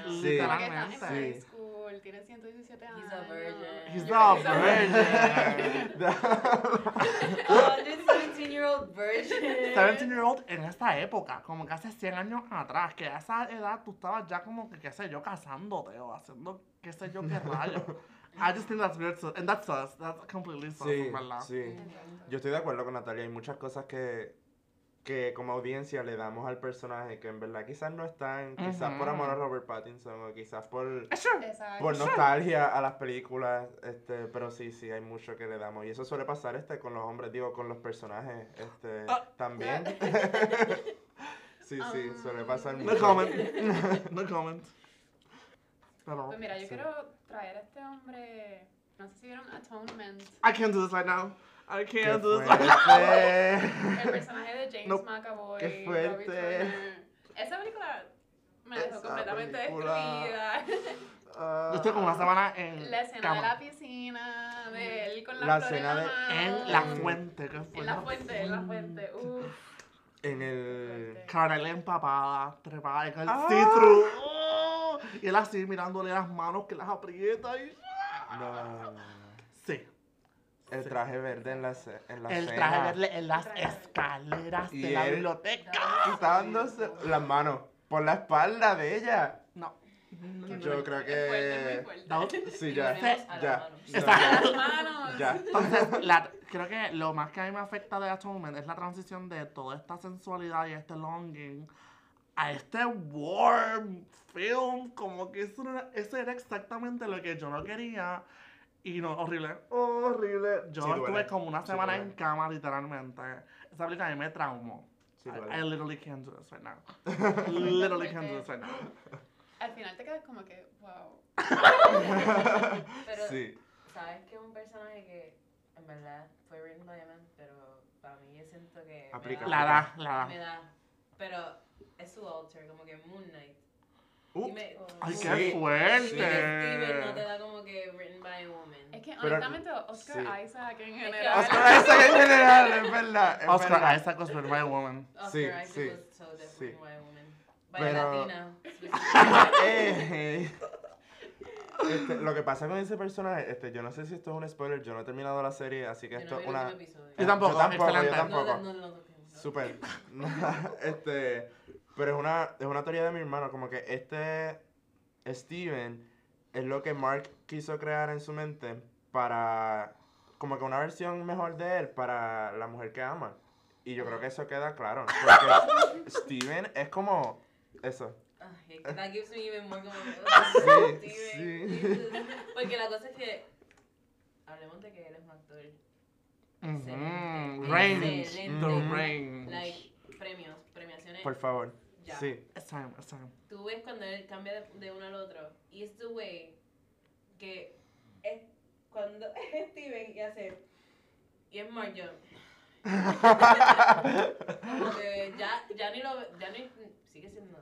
Sí. Que Literalmente. Sí. School, tiene 117 años. He's a virgin. He's Yeah, a virgin. Oh, this 17 year old virgin. 17 year old en esta época, como que hace 100 años atrás, que a esa edad tú estabas ya como que, qué sé yo, casándote o haciendo qué sé yo qué rayos. I just think that's weird, so, and that's us. That's completely sus, Sí, ¿verdad? sí. Yo estoy de acuerdo con Natalia. Hay muchas cosas que, que como audiencia le damos al personaje que en verdad quizás no están, quizás por amor a Robert Pattinson o quizás por. Exacto. por nostalgia a las películas, este, pero sí, sí, hay mucho que le damos. Y eso suele pasar este con los hombres, digo, con los personajes este, Ah. también. sí, sí, suele pasar No mucho. comment. no comment. Pero, Pues mira, yo Sí. quiero traer a este hombre. No sé si vieron Atonement. I can't do this right now. I ¡Qué can't do this! El personaje de James No, McAvoy. qué fuerte. Turner. Esa película me dejó Esa completamente película. destruida. Ah. Yo estoy como una semana en La escena cama. de la piscina, de él con la, La flor escena en de-. En la fuente, que fue En la fuente, en la fuente. Uf. En el... Caramel empapada, trepada en el Ah. Oh, y él así mirándole las manos que las aprieta y... No. Sí. El traje verde en la, ce- en la El cena. traje verle en las escaleras Y de la él- biblioteca. Quitándose las manos por la espalda de ella. No. Yo creo que-. Sí, ya. las Ya. Las. Ya. Entonces, la- creo que lo más que a mí me afecta de Atonement es la transición de toda esta sensualidad y este longing a este warm film. Como que eso era, eso era exactamente lo que yo no quería. Y no, horrible, horrible. Yo Sí, duele. estuve como una Sí, semana duele. en cama, literalmente. Esa película a mí me traumó. Sí, I. I literally can't do this right now. literally can't do this right now. Al final te quedas como que, wow. Pero, Sí. ¿sabes que un personaje que en verdad fue written by a man, pero para mí yo siento que me Aplica. da- La da, la me da. da, pero es su alter, como que Moon Knight. Uh, me- Ay, Sí. qué y fuerte. Steven no te da como que written by a woman. Es que Pero- honestamente Oscar sí. Isaac en que general. Oscar Isaac en general, es verdad. es Oscar verdad. Isaac was written by a woman. Oscar Sí, Isaac sí, was so sí. by a woman. By Pero- latina. Eh, este, lo que pasa con ese personaje, este, yo no sé si esto es un spoiler, yo no he terminado la serie, así que esto no es el una... Yo tampoco, yo tampoco, yo excelente. tampoco. No, no, no, no, no. Súper. este, pero es una, es una teoría de mi hermano, como que este Steven es lo que Mark quiso crear en su mente para, como que una versión mejor de él para la mujer que ama. Y yo creo que eso queda claro, porque Steven es como eso. Ay, that gives me even more como Sí, Steven, sí. Jesus. Porque la cosa es que hablemos de que él es un actor. Excelente. Range. Excelente. The range. Like premios, premiaciones. Por favor. Ya. Sí. It's time, it's time. Tú ves cuando él cambia de, de uno al otro y es the way que es cuando es Steven y hace y es que ya, ya ni lo ve- ya ni sigue siendo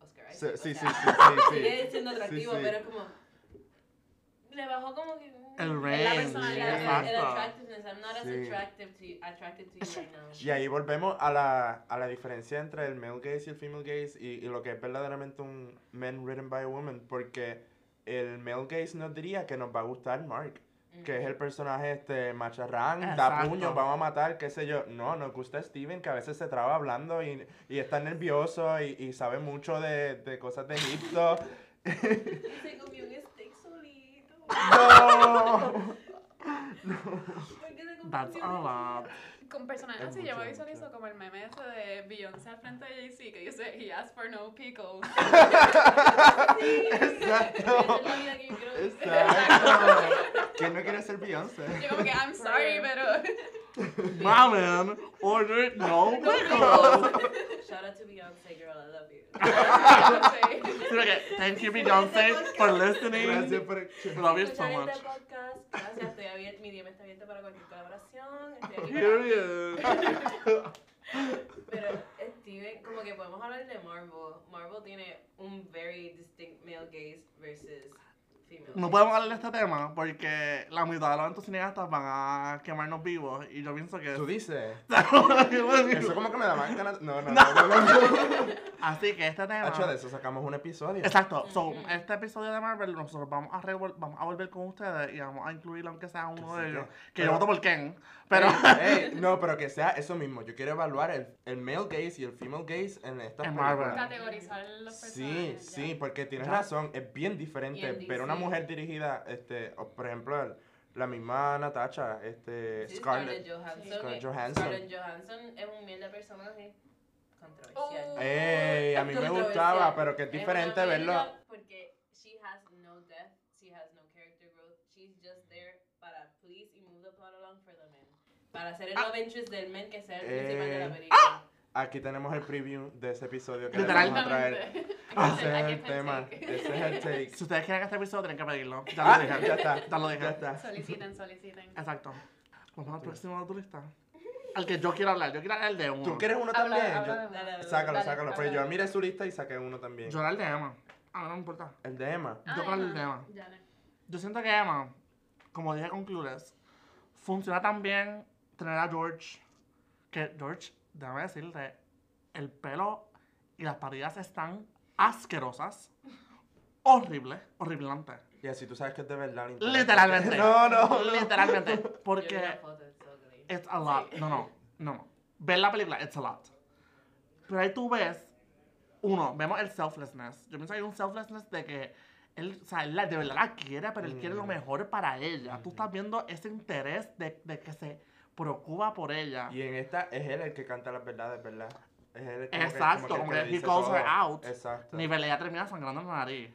Oscar Sí, Isaac. sí, sí, sea, sí, sí, sí. Sigue siendo atractivo, Sí, sí. pero es como le bajó como que El la personalidad, el, el attractiveness. I'm not as Sí. attractive to you, attracted to you right now. Y ahí volvemos a la, a la diferencia entre el male gaze y el female gaze y, y lo que es verdaderamente un man written by a woman, porque el male gaze nos diría que nos va a gustar Mark, que es el personaje este macharrán, da Exacto. puño, vamos a matar, qué sé yo. No, nos gusta Steven, que a veces se traba hablando y, y está nervioso y, y sabe mucho de, de cosas de Egipto. ¡No! ¿Por qué se comió That's a lot. Con personajes Es así, yo me visualizo como el meme ese de Beyoncé al frente de Jay-Z que dice, he asked for no pickles. Exacto. Quiero vivir. Exacto. ¿Quién no quiere ser Beyoncé? Yo como que, I'm sorry, pero... Ramen, ordered no pickles. Shout out to Beyonce, girl, I love you. Sí. Sí, Thank you, Beyoncé, for listening. Gracias por Love you so much. este podcast, gracias, estoy abierta, mi DM está abierta para cualquier colaboración. Estoy aquí para- Period. Pero Steven, como que podemos hablar de Marvel. Marvel tiene un very distinct male gaze versus female. No podemos hablar de este tema porque la mitad de los entusiastas van a quemarnos vivos y yo pienso que... ¿Tú dices? Eso como que me da más ganas. No, no, no, no. no. Así que este tema... Hacho, de eso sacamos un episodio. Exacto. So, este episodio de Marvel nosotros vamos a, vamos a volver con ustedes y vamos a incluir aunque sea uno de sí, ellos. que- pero- yo voto por Ken. Pero... No, pero que sea eso mismo. Yo quiero evaluar el, el male gaze y el female gaze en estas. Marvel. Categorizar los Sí, personajes. sí, ya. porque tienes Ya. razón, es bien diferente ver una una Mujer dirigida, este, por ejemplo, el- la misma Natacha, este, Sí, Scarlett. Johansson. Scarlett Johansson. Scarlett Johansson es un mierda de personaje controversial. Oh. Ey, a mí me gustaba, pero que es Es diferente verlo. mierda Porque she has no depth, she has no character growth, she's just there para please y move the plot along for the men. Para ser el Ah. love interest del men que sea el principal de la Eh. película. Aquí tenemos el preview de ese episodio que vamos a traer. Ese es el tema, ese es el take. Si ustedes quieren este episodio, tienen que pedirlo. Ya Ah, lo dije. ya está, Ya lo ya está. Soliciten, soliciten. Exacto. Vamos al próximo de tu lista. Al que yo quiero hablar. Yo quiero hablar el de uno. ¿Tú quieres uno Habla- también? habla Yo- de- Dale, dale, Sácalo, Dale, sácalo. Pues habla. yo miré su lista y saqué uno también. Yo era el de Emma. A mí no me importa. El de Emma. Ah, Yo con el Emma. tema. Ya no. Yo siento que Emma, como dije con Clueless, funciona tan bien tener a George, que George, déjame decirte, el pelo y las patillas están asquerosas, horribles, horripilantes. Y así tú sabes que es de verdad. Literalmente. No, no. Literalmente. Porque it's a lot. No, no, no, no. Ver la película, it's a lot. Pero ahí tú ves, uno, vemos el selflessness. Yo pienso que hay un selflessness de que él, o sea, él de verdad la quiere, pero él quiere lo Mm. mejor para ella. Tú estás viendo ese interés de, de que se preocupa por ella. Y en esta es él el que canta las verdades, ¿verdad? Es él el- como que- Exacto, el como le que he calls her out. Exacto. Nivel ella termina sangrando en la nariz.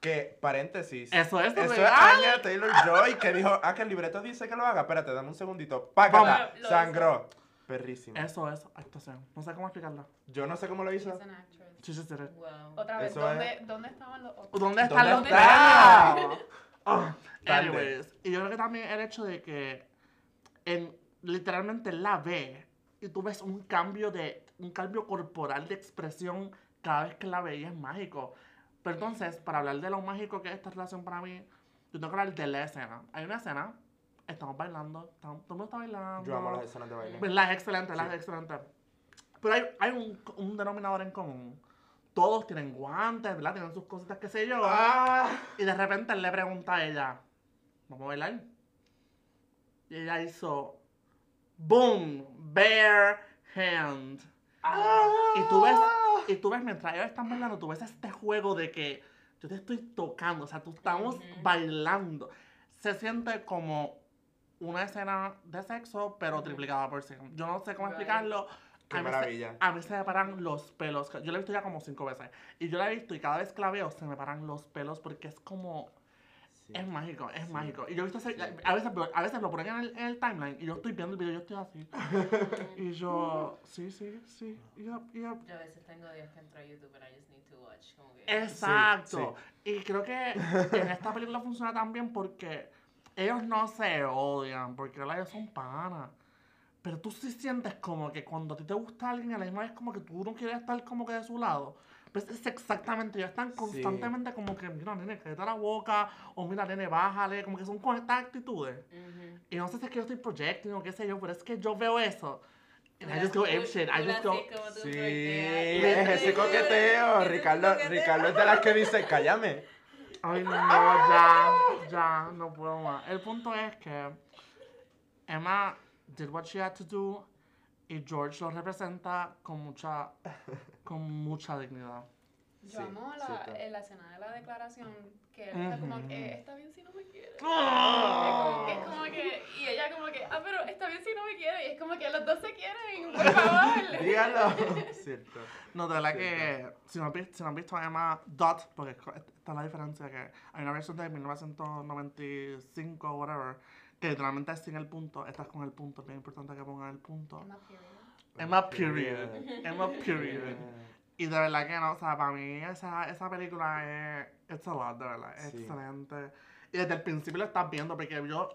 Que, paréntesis. Eso es Eso es. Anya Taylor-Joy que dijo, ah, que el libreto dice que lo haga. Espérate, dame un segundito. Lo sangró. Perrísimo. Eso es actuación. No sé cómo explicarlo. Yo no sé cómo lo hizo. Wow. Otra vez, Eso ¿dónde, es- ¿dónde estaban los otros? ¿Dónde están ¿Dónde los está? Ah, Tarde. anyways, y yo creo que también el hecho de que en, literalmente la ve y tú ves un cambio de un cambio corporal de expresión cada vez que la ve y es mágico. Pero entonces, para hablar de lo mágico que es esta relación para mí, yo tengo que hablar de la escena. Hay una escena, estamos bailando, estamos, todo el mundo está bailando. Yo amo las escenas de baile. ¿Verdad? Es excelente, ¿verdad? Sí. Es excelente. Pero hay, hay un, un denominador en común. Todos tienen guantes, ¿verdad? Tienen sus cositas, qué sé yo. Ah. Y de repente él le pregunta a ella, ¿vamos a bailar? Y ella hizo, boom, bare hand. Y tú ves, y tú ves mientras ellos están bailando, tú ves este juego de que yo te estoy tocando, o sea, tú estamos Ujú. bailando. Se siente como una escena de sexo, pero triplicada por sí. Yo no sé cómo Right. explicarlo. Qué a mí se- maravilla. a mí se me paran los pelos. Yo la he visto ya como cinco veces. Y yo la he visto y cada vez que la veo se me paran los pelos porque es como... Sí. Es mágico, es Sí. mágico. Y yo he visto ese- Sí. a, veces, a veces lo ponen en el, en el timeline y yo estoy viendo el video y yo estoy así. y yo, sí, sí, sí. Yep, yep. Yo a veces tengo días que entro a YouTube and I just need to watch. Como que... Exacto. Y creo que en esta película funciona tan bien porque ellos no se odian, porque ellos son panas. Pero tú sí sientes como que cuando a ti te gusta alguien, a la misma vez como que tú no quieres estar como que de su lado. Pues es exactamente, ellos están Sí. constantemente como que, mira, nene, cállate la boca, o mira, nene, bájale, como que son con estas actitudes. Ujú. Y no sé si es que yo estoy projecting o qué sé yo, pero es que yo veo eso. And I just go ape shit, tú I just go... Sí, es ese coqueteo. Ricardo. Ricardo es de las que dice, cállame. Ay, no, ya, ya, no puedo más. El punto es que Emma did what she had to do y George lo representa con mucha, con mucha dignidad. Yo Sí, amo la, en la escena de la declaración que él está como que está bien si no me quiere. ¡Oh! Es como que, y ella como que, ah, pero está bien si no me quiere. Y es como que los dos se quieren, por favor. Dígalo. Cierto. No, de verdad que si no, si no has visto a Emma Dot, porque es co- esta es la diferencia, que hay una versión de 1995 o whatever, que literalmente es sin el punto, esta es con el punto, es bien importante que pongan el punto. Emma Period. Emma Period. Y de verdad que no, o sea, para mí esa, esa película es, it's a lot, de verdad, es Sí. excelente. Y desde el principio lo estás viendo, porque yo,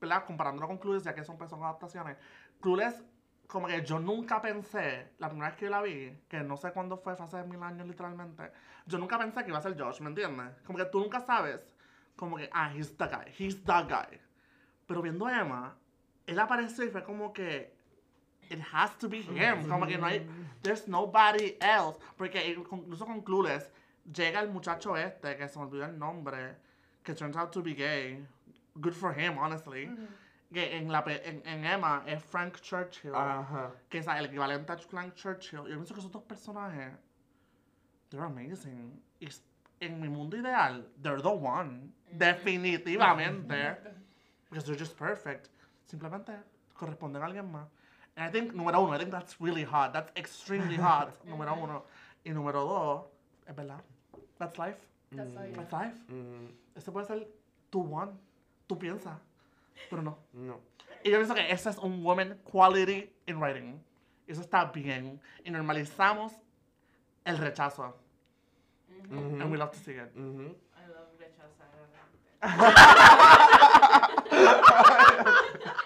¿verdad? Comparándolo con Clueless, ya que son, pues, son adaptaciones, Clueless, como que yo nunca pensé, la primera vez que yo la vi, que no sé cuándo fue, fue hace mil años literalmente, yo nunca pensé que iba a ser Josh, ¿me entiendes? Como que tú nunca sabes, como que, ah, he's the guy, he's the guy. Pero viendo a Emma, él apareció y fue como que, it has to be him, como que no hay, there's nobody else. Porque incluso con Clueless, llega el muchacho este, que se me olvidó el nombre, que turns out to be gay. Good for him, honestly. Que en, la, en, en Emma es Frank Churchill, Ajá. que es el equivalente a Frank Churchill. Yo pienso que esos dos personajes, they're amazing. Y en mi mundo ideal, they're the one. Definitivamente. Because they're just perfect. Simplemente corresponden a alguien más. And I think, número uno, I think that's really hard. That's extremely hard. número uno. Y número dos, es verdad. That's life. That's mm. all you That's life. Mm, Este puede ser tu one. Tú piensas. Pero no. no. Y yo pienso que ese es un woman quality in writing. Eso está bien. Y normalizamos el rechazo. Ujú, And we love to see it. ujú. I love rechazar a la gente.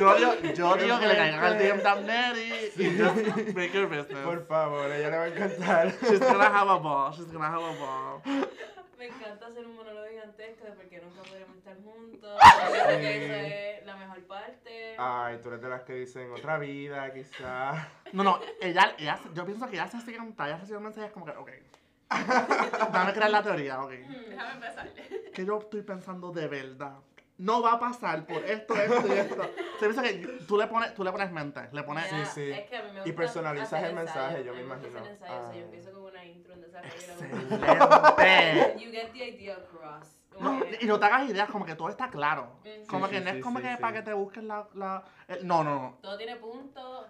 Yo digo, yo digo que le caigan al. DM Damneri y just make your business. Por favor, a ella le va a encantar. She's gonna have a ball. She's gonna have a ball. Me encanta hacer un monólogo gigantesco de por qué nunca podríamos estar juntos. Yo creo que eso es la mejor parte. Ay, tú eres de las que dicen otra vida, quizás. No, no, ella, ella, yo pienso que ella se sienta, ella recibe mensajes como que, ok. Dame crear la teoría, ok. Déjame empezar. Que yo estoy pensando de verdad. No va a pasar por esto, esto y esto. Se piensa que tú le pones, tú le pones mente, le pones... Sí, Ya, sí. Es que a mí me Y gusta personalizas hacer el mensaje, ensayos. yo me imagino. hacer ensayos, o sea, yo Ah. empiezo con una intro, un desarrollo. Excelente. You get the idea across. No, y no te hagas ideas, como que todo está claro. Ujú. Como Sí, que sí, no es sí, como sí, que sí. para que te busques la... la el- no, no, no. Todo tiene puntos.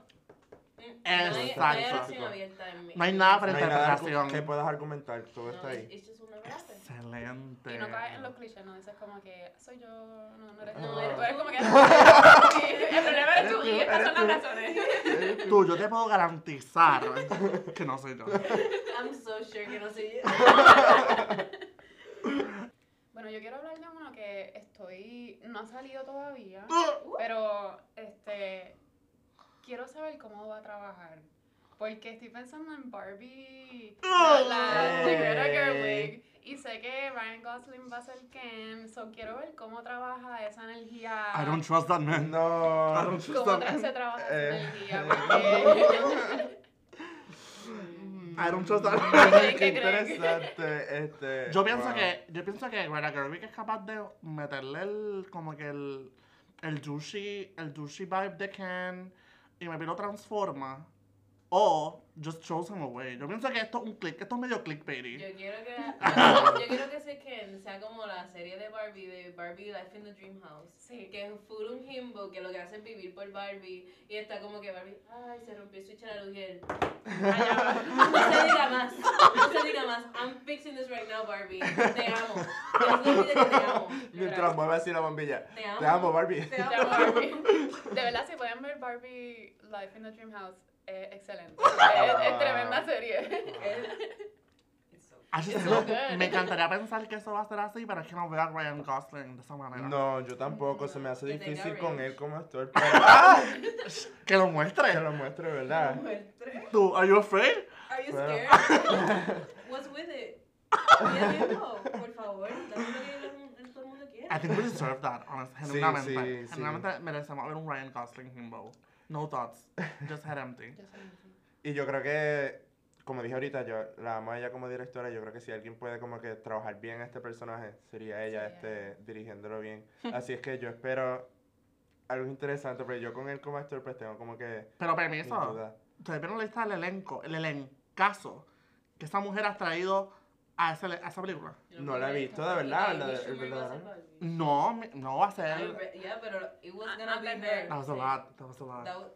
No Exacto. hay, no hay. No nada No para nada interpretación. que puedas argumentar, todo está No, ahí. una. Excelente. Y no caes en los clichés, no dices como que soy yo, no, no eres tú. No, eres como que. El problema eres tú y estas son las razones. Tú, yo te puedo garantizar que no soy yo. I'm so sure que no soy yo. Bueno, yo quiero hablar de uno que estoy. No ha salido todavía, Uh. pero este. Quiero saber cómo va a trabajar. Porque estoy pensando en Barbie, la, la de Greta. Gerwig, y sé que Ryan Gosling va a ser Ken, so quiero ver cómo trabaja esa energía. I don't trust that man. I No. don't trust cómo that tra- se man. trabaja esa Eh. energía, porque... I don't trust that ¿Qué man. Qué interesante. Este, Yo pienso wow. que, yo pienso que Greta Gerwig es capaz de meterle el, como que el, el douchey, el douchey vibe de Ken y maybe lo transforma. O just throws him away. Yo pienso que esto es un click, esto es medio clickbaity. Yo quiero que, yo quiero que ese Ken sea como la serie de Barbie, de Barbie Life in the Dream House. Sí. Que es full un himbo que lo que hace es vivir por Barbie y está como que Barbie, ay, se rompió el switch a la luz y él. No se diga más, no se diga más. I'm fixing this right now, Barbie. Te amo. Que no se olvide que te amo. Mientras mueve así la bombilla. Te amo. Te amo, Barbie. Te amo, Barbie. De verdad, si pueden ver Barbie Life in the Dream House, es excelente. Es, es tremenda serie. Sí, sí, me encantaría pensar que eso va a ser así, pero es que no veo a Ryan Gosling de esa manera. No, yo tampoco. Se me hace Que difícil con él como actor. Pero, ¡Ah! Que lo muestre. Que lo muestre, ¿verdad? Tú, are you afraid? Are you Bueno. scared? What's with it? Por favor, lo que todo el mundo quiere. I think we deserve that, honest, Sí, genuinamente. sí, sí. Genuinamente merecemos ver un Ryan Gosling himbo. No thoughts, just head empty. Y yo creo que, como dije ahorita, yo la amo a ella como directora. Yo creo que si alguien puede como que trabajar bien a este personaje, sería ella Sería este, dirigiéndolo bien. Así es que yo espero algo interesante, pero yo con él como actor pues tengo como que Pero mis permiso, ustedes vieron la lista del elenco, el elencazo que esa mujer ha traído a, ese, a esa película. No la he visto, de verdad, la- el verdadero. No, no va a ser. yeah, pero it was Ah, gonna be her. That was a lot, that was a lot. That was-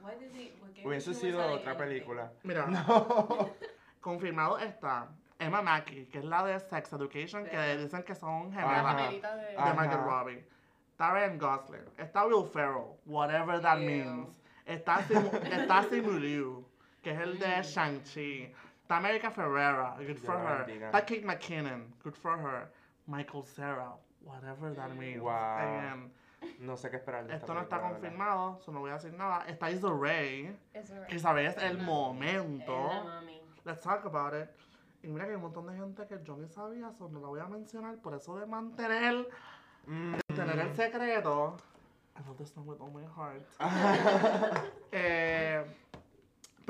why did he- Hubiese sido otra anything? película. Mira, No. confirmado está Emma Mackey, que es la de Sex Education, que dicen que son La Ajá. gemelas de... de Ajá. Margot Robbie. Está Ryan Gosling. Está Will Ferrell, whatever that Ew. means. Está, Simu, está Simu Liu, que es el de Shang-Chi. Está America Ferrera, good for her. Está Kate McKinnon, good for her. Michael Cera, whatever that means. Wow. Again, No sé qué esperar de esto no está confirmado, so no voy a decir nada. Está Issa Rae, sabes el Es la momento. Let's talk about it. Y mira que hay un montón de gente que yo ni sabía, so no la voy a mencionar, por eso de mantener Mm. tener el secreto. I love this song with all my heart. Eh,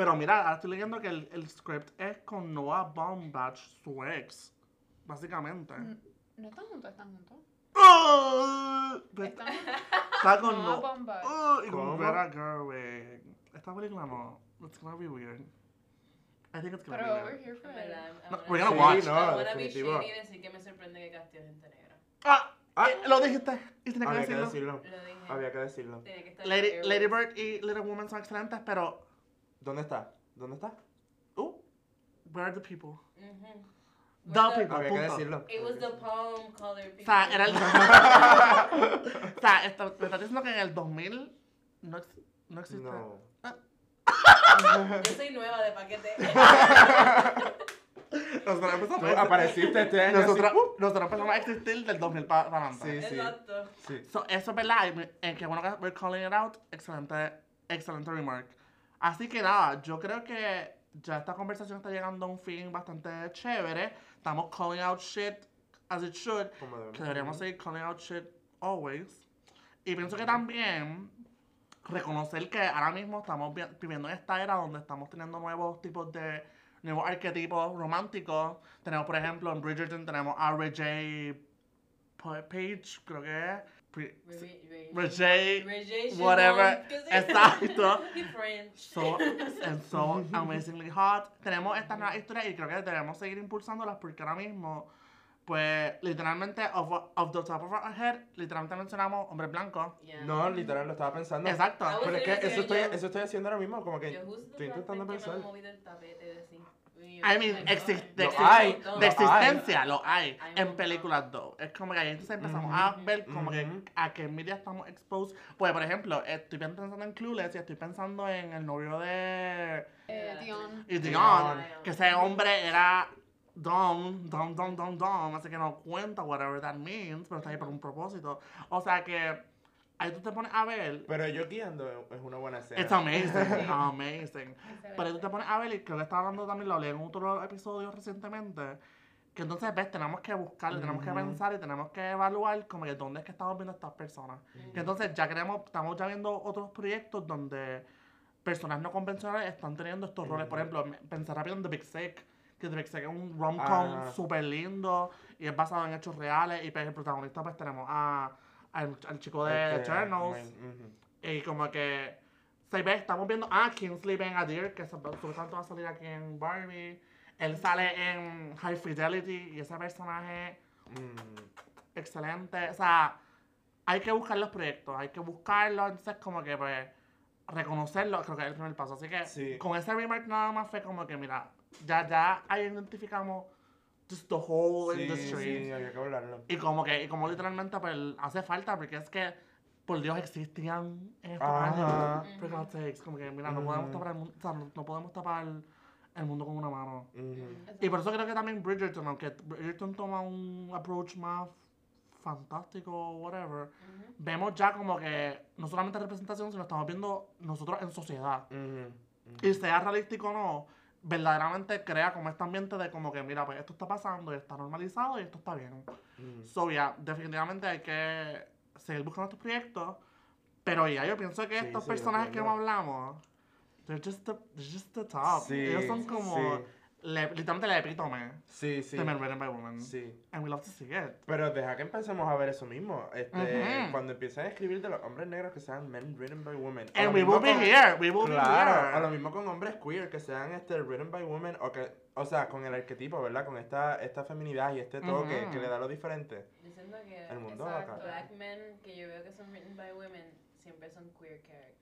pero mira, ahora estoy leyendo que el, el script es con Noah Baumbach, su ex. Básicamente. Mm, No están juntos, están juntos. ¡Ah! Están Está con No, Noah. Baumbach. ¡Ah! y con. Greta Gerwig. Esta película no. It's gonna be weird. I think it's gonna Pero be we're here for it. No, we're gonna- watch. No, I wanna be definitivo. shady y decir que me sorprende que castió gente negra. Ah, Ah. lo dijiste y tenía que Había que decirlo. decirlo. Lo dije. Había que decirlo. Tenía que estar Lady, en Lady. Bird y Little Woman son excelentes, pero ¿Dónde está? ¿Dónde está? uh, where are the people? Ujú. The Where's people, Había que punto. decirlo. It was the palm color people. O sea, era el... o sea, esto- me estás diciendo que en el 2000 no, ex- no existe... No. Yo soy nueva de paquete. Nosotros empezamos a existir- apareciste este año. Nosotros, ¡uh! nosotros empezamos a existir del 2000 para adelante. Sí, sí. Exacto. Sí. So, eso es verdad, en que bueno que we're calling it out, excelente, excelente remark. Así que nada, yo creo que ya esta conversación está llegando a un fin bastante chévere. Estamos calling out shit as it should, Como que deberíamos seguir calling out shit always. Y pienso que también reconocer que ahora mismo estamos vi- viviendo en esta era donde estamos teniendo nuevos tipos de nuevos arquetipos románticos. Tenemos, por ejemplo, en Bridgerton tenemos a Ray J. Page, creo que es. Pri- Re- re- Ray J. Regé whatever, exacto. So, and so amazingly hot. Tenemos estas nuevas historias y creo que debemos seguir impulsándolas porque ahora mismo, pues, literalmente, off, off the top of our head, literalmente mencionamos hombres blancos. Yeah. No, literal, lo estaba pensando. Exacto. Pero es que eso estoy, yo. eso estoy haciendo ahora mismo, como que Yo justo estoy intentando me pensar. tapete de. I mean, exi- de, hay, de lo hay. existencia lo hay en películas 2. Es como que ahí entonces empezamos Ujú, a ver como ujú. que a qué media estamos exposed. Pues, por ejemplo, estoy pensando en Clueless y estoy pensando en el novio de Eh, Dion. y Dion, Dion. que ese hombre era Dom, Dom, Dom, Dom, Dom, así que no cuenta whatever that means, pero está ahí por un propósito. O sea que ahí tú te pones a ver, Pero yo guiando es una buena escena. it's amazing, amazing. Pero ahí tú te pones a ver, y creo que estaba hablando también, lo leí en otro episodio recientemente, que entonces ves, tenemos que buscar, tenemos que pensar y tenemos que evaluar como que dónde es que estamos viendo estas personas. Que entonces ya queremos, estamos ya viendo otros proyectos donde personas no convencionales están teniendo estos roles. Por Ujú. ejemplo, me- pensar rápido en The Big Sick, que The Big Sick es un rom-com Ajá. súper lindo y es basado en hechos reales. Y pues el protagonista pues tenemos a, al, al chico de Este, Eternals. Y como que, se ve, estamos viendo a Kingsley Ben Adir, que su- supuestamente va a salir aquí en Barbie. Él sale en High Fidelity y ese personaje Mm. excelente. O sea, hay que buscar los proyectos, hay que buscarlos, entonces como que pues reconocerlos, creo que es el primer paso. Así que Sí. con ese remark nada más fue como que, mira, ya, ya ahí identificamos just the whole Sí, industry. sí, había que hablarlo. Y como que, y como literalmente pues hace falta, porque es que, por Dios, existían en estos Ajá. años. For God's sakes, como que, mira, no podemos tapar el mundo, o sea, no, no podemos tapar el mundo con una mano. Ujú. Y por eso creo que también Bridgerton, aunque Bridgerton toma un approach más fantástico, whatever, Ujú. vemos ya como que no solamente representación, sino estamos viendo nosotros en sociedad. Ujú. Y sea realístico o no, verdaderamente crea como este ambiente de como que, mira, pues esto está pasando y está normalizado y esto está bien. Ujú. So, ya, definitivamente hay que seguir buscando estos proyectos. Pero ya, yo pienso que Sí, estos sí, personajes que entiendo. hablamos, they're just the, they're just the top. Sí, Ellos son como. Le- literalmente el epítome Sí, sí. de Men Written by Women. Sí. And we love to see it. Pero deja que empecemos a ver eso mismo. Este, Ujú. Cuando empiecen a escribir de los hombres negros que sean men written by women. And lo we will be con- here, we will Claro, be o lo here. mismo con hombres queer que sean este written by women o que, o sea, con el arquetipo, ¿verdad? Con esta, esta feminidad y este toque Ujú. que le da lo diferente. Diciendo que El mundo Exacto. black men que yo veo que son written by women siempre son queer characters.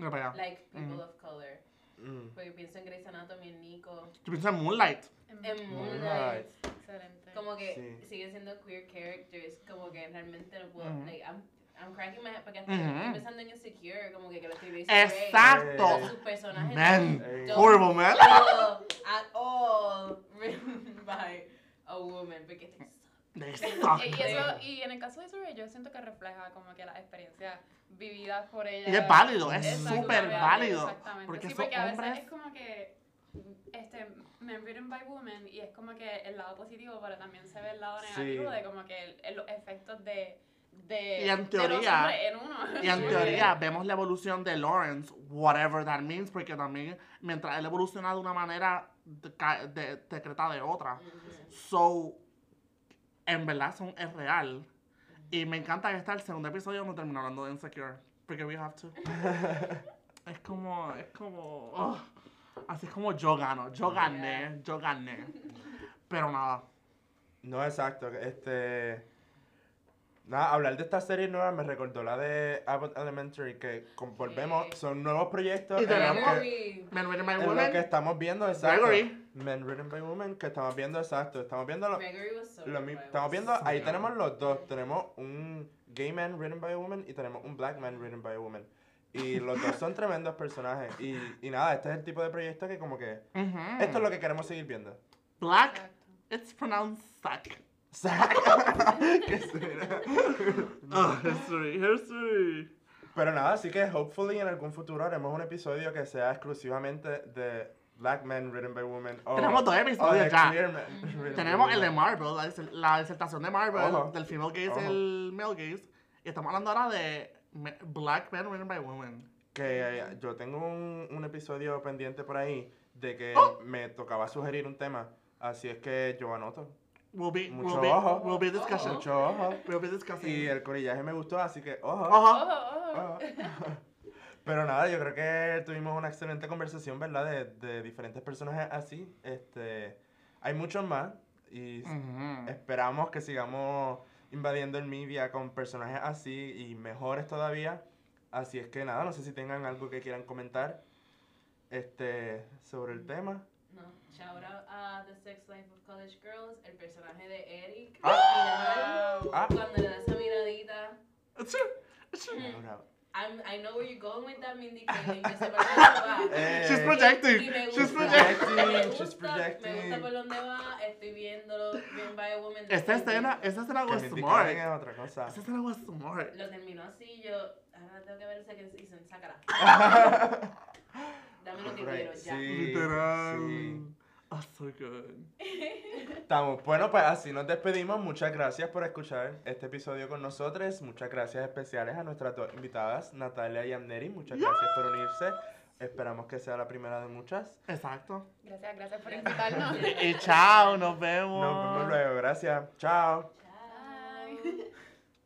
Allá. Like people Ujú. of color. Mm. Porque pienso en Grey's Anatomy, en Nico, Yo pienso en Moonlight. en Moonlight. Moonlight. Excelente. Como que Sí. siguen siendo queer characters, como que realmente no puedo, Ujú. like, I'm, I'm cracking my head porque hasta Ujú. estoy pensando en Insecure, como que, que lo escribí Exacto. Eh. Sus personajes Men. Ey. don't Horrible, man. at all written by a woman, porque they suck. They suck. Y, eso, y en el caso de Survey, yo siento que refleja como que las experiencias vividas por ella. Y es válido, es súper válido. Exactamente. Porque sí, porque a veces hombres- es como que este men written by women y es como que el lado positivo, pero también se ve el lado Sí. negativo de como que el- el- los efectos de, de, Y en de teoría- hombres en uno. Y en Sí. teoría vemos la evolución de Lawrence, whatever that means, porque también mientras él evoluciona de una manera, de, ca- de- decreta de otra. So, en verdad son, es real. Y me encanta que está el segundo episodio no termina hablando de Insecure, porque we have to. es como, es como, ugh. Así es como yo gano, yo gané, yo gané. Pero nada. No, exacto. Este. Nada, hablar de esta serie nueva me recordó la de Abbott Elementary, que volvemos, son nuevos proyectos Y en tenemos- que, Gregory. Men en Women. que estamos viendo, exacto. Gregory. Men Written by Women, que estamos viendo, exacto. Estamos viendo lo, Gregory was so lo mi-. Estamos viendo, ahí Sí. tenemos los dos. Tenemos un gay man written by a woman y tenemos un black man written by a woman. Y los dos son tremendos personajes. Y, y nada, este es el tipo de proyecto que como que... Ujú. Esto es lo que queremos seguir viendo. Black, Exacto. it's pronounced sack. ¿Qué será? Oh, history, history. Pero nada, así que hopefully en algún futuro haremos un episodio que sea exclusivamente de Black Men Written by Women. o- Tenemos dos episodios ya. Written by Tenemos el de. Marvel, la, la disertación de Marvel, Ojo. del female gaze Ojo. y el male gaze. Y estamos hablando ahora de me- Black Men Written by Women. Que eh, yo tengo un, un episodio pendiente por ahí de que Oh. me tocaba sugerir un tema. Así es que yo anoto. We'll be, Mucho we'll be, ojo. we'll be discussing. Mucho ojo. We'll be discussing. Y el corillaje me gustó, así que ojo. Ojo. Ojo, ojo. Pero nada, yo creo que tuvimos una excelente conversación, ¿verdad? De, de diferentes personajes así. Este, hay muchos más y esperamos que sigamos invadiendo el media con personajes así y mejores todavía. Así es que nada, no sé si tengan algo que quieran comentar este, sobre el tema. No, shout out a The Sex Life of College Girls, el personaje de Eric. Ah. Ah. Cuando le da esa miradita. Shout out. I'm, I know where you're going with that, Mindy. Eh, She's projecting. me She's gusta, projecting. me She's gusta, me gusta projecting. por dónde va, estoy viéndolo, bien by a woman. Esta escena, esta escena was smart. es otra cosa. Esta escena was smart. Lo terminó así, yo, ahora tengo que ver ese que dicen, sácala. Dame lo que Right, quiero, ya. sí. Literal. sí. Oh, so good. Estamos. Bueno, pues así nos despedimos. Muchas gracias por escuchar este episodio con nosotros. Muchas gracias especiales a nuestras dos invitadas, Natalia y Amneri. Muchas gracias por unirse. Esperamos que sea la primera de muchas. Exacto. Gracias, gracias por invitarnos. Y chao, nos vemos. Nos vemos luego. Gracias. Chao. Chao.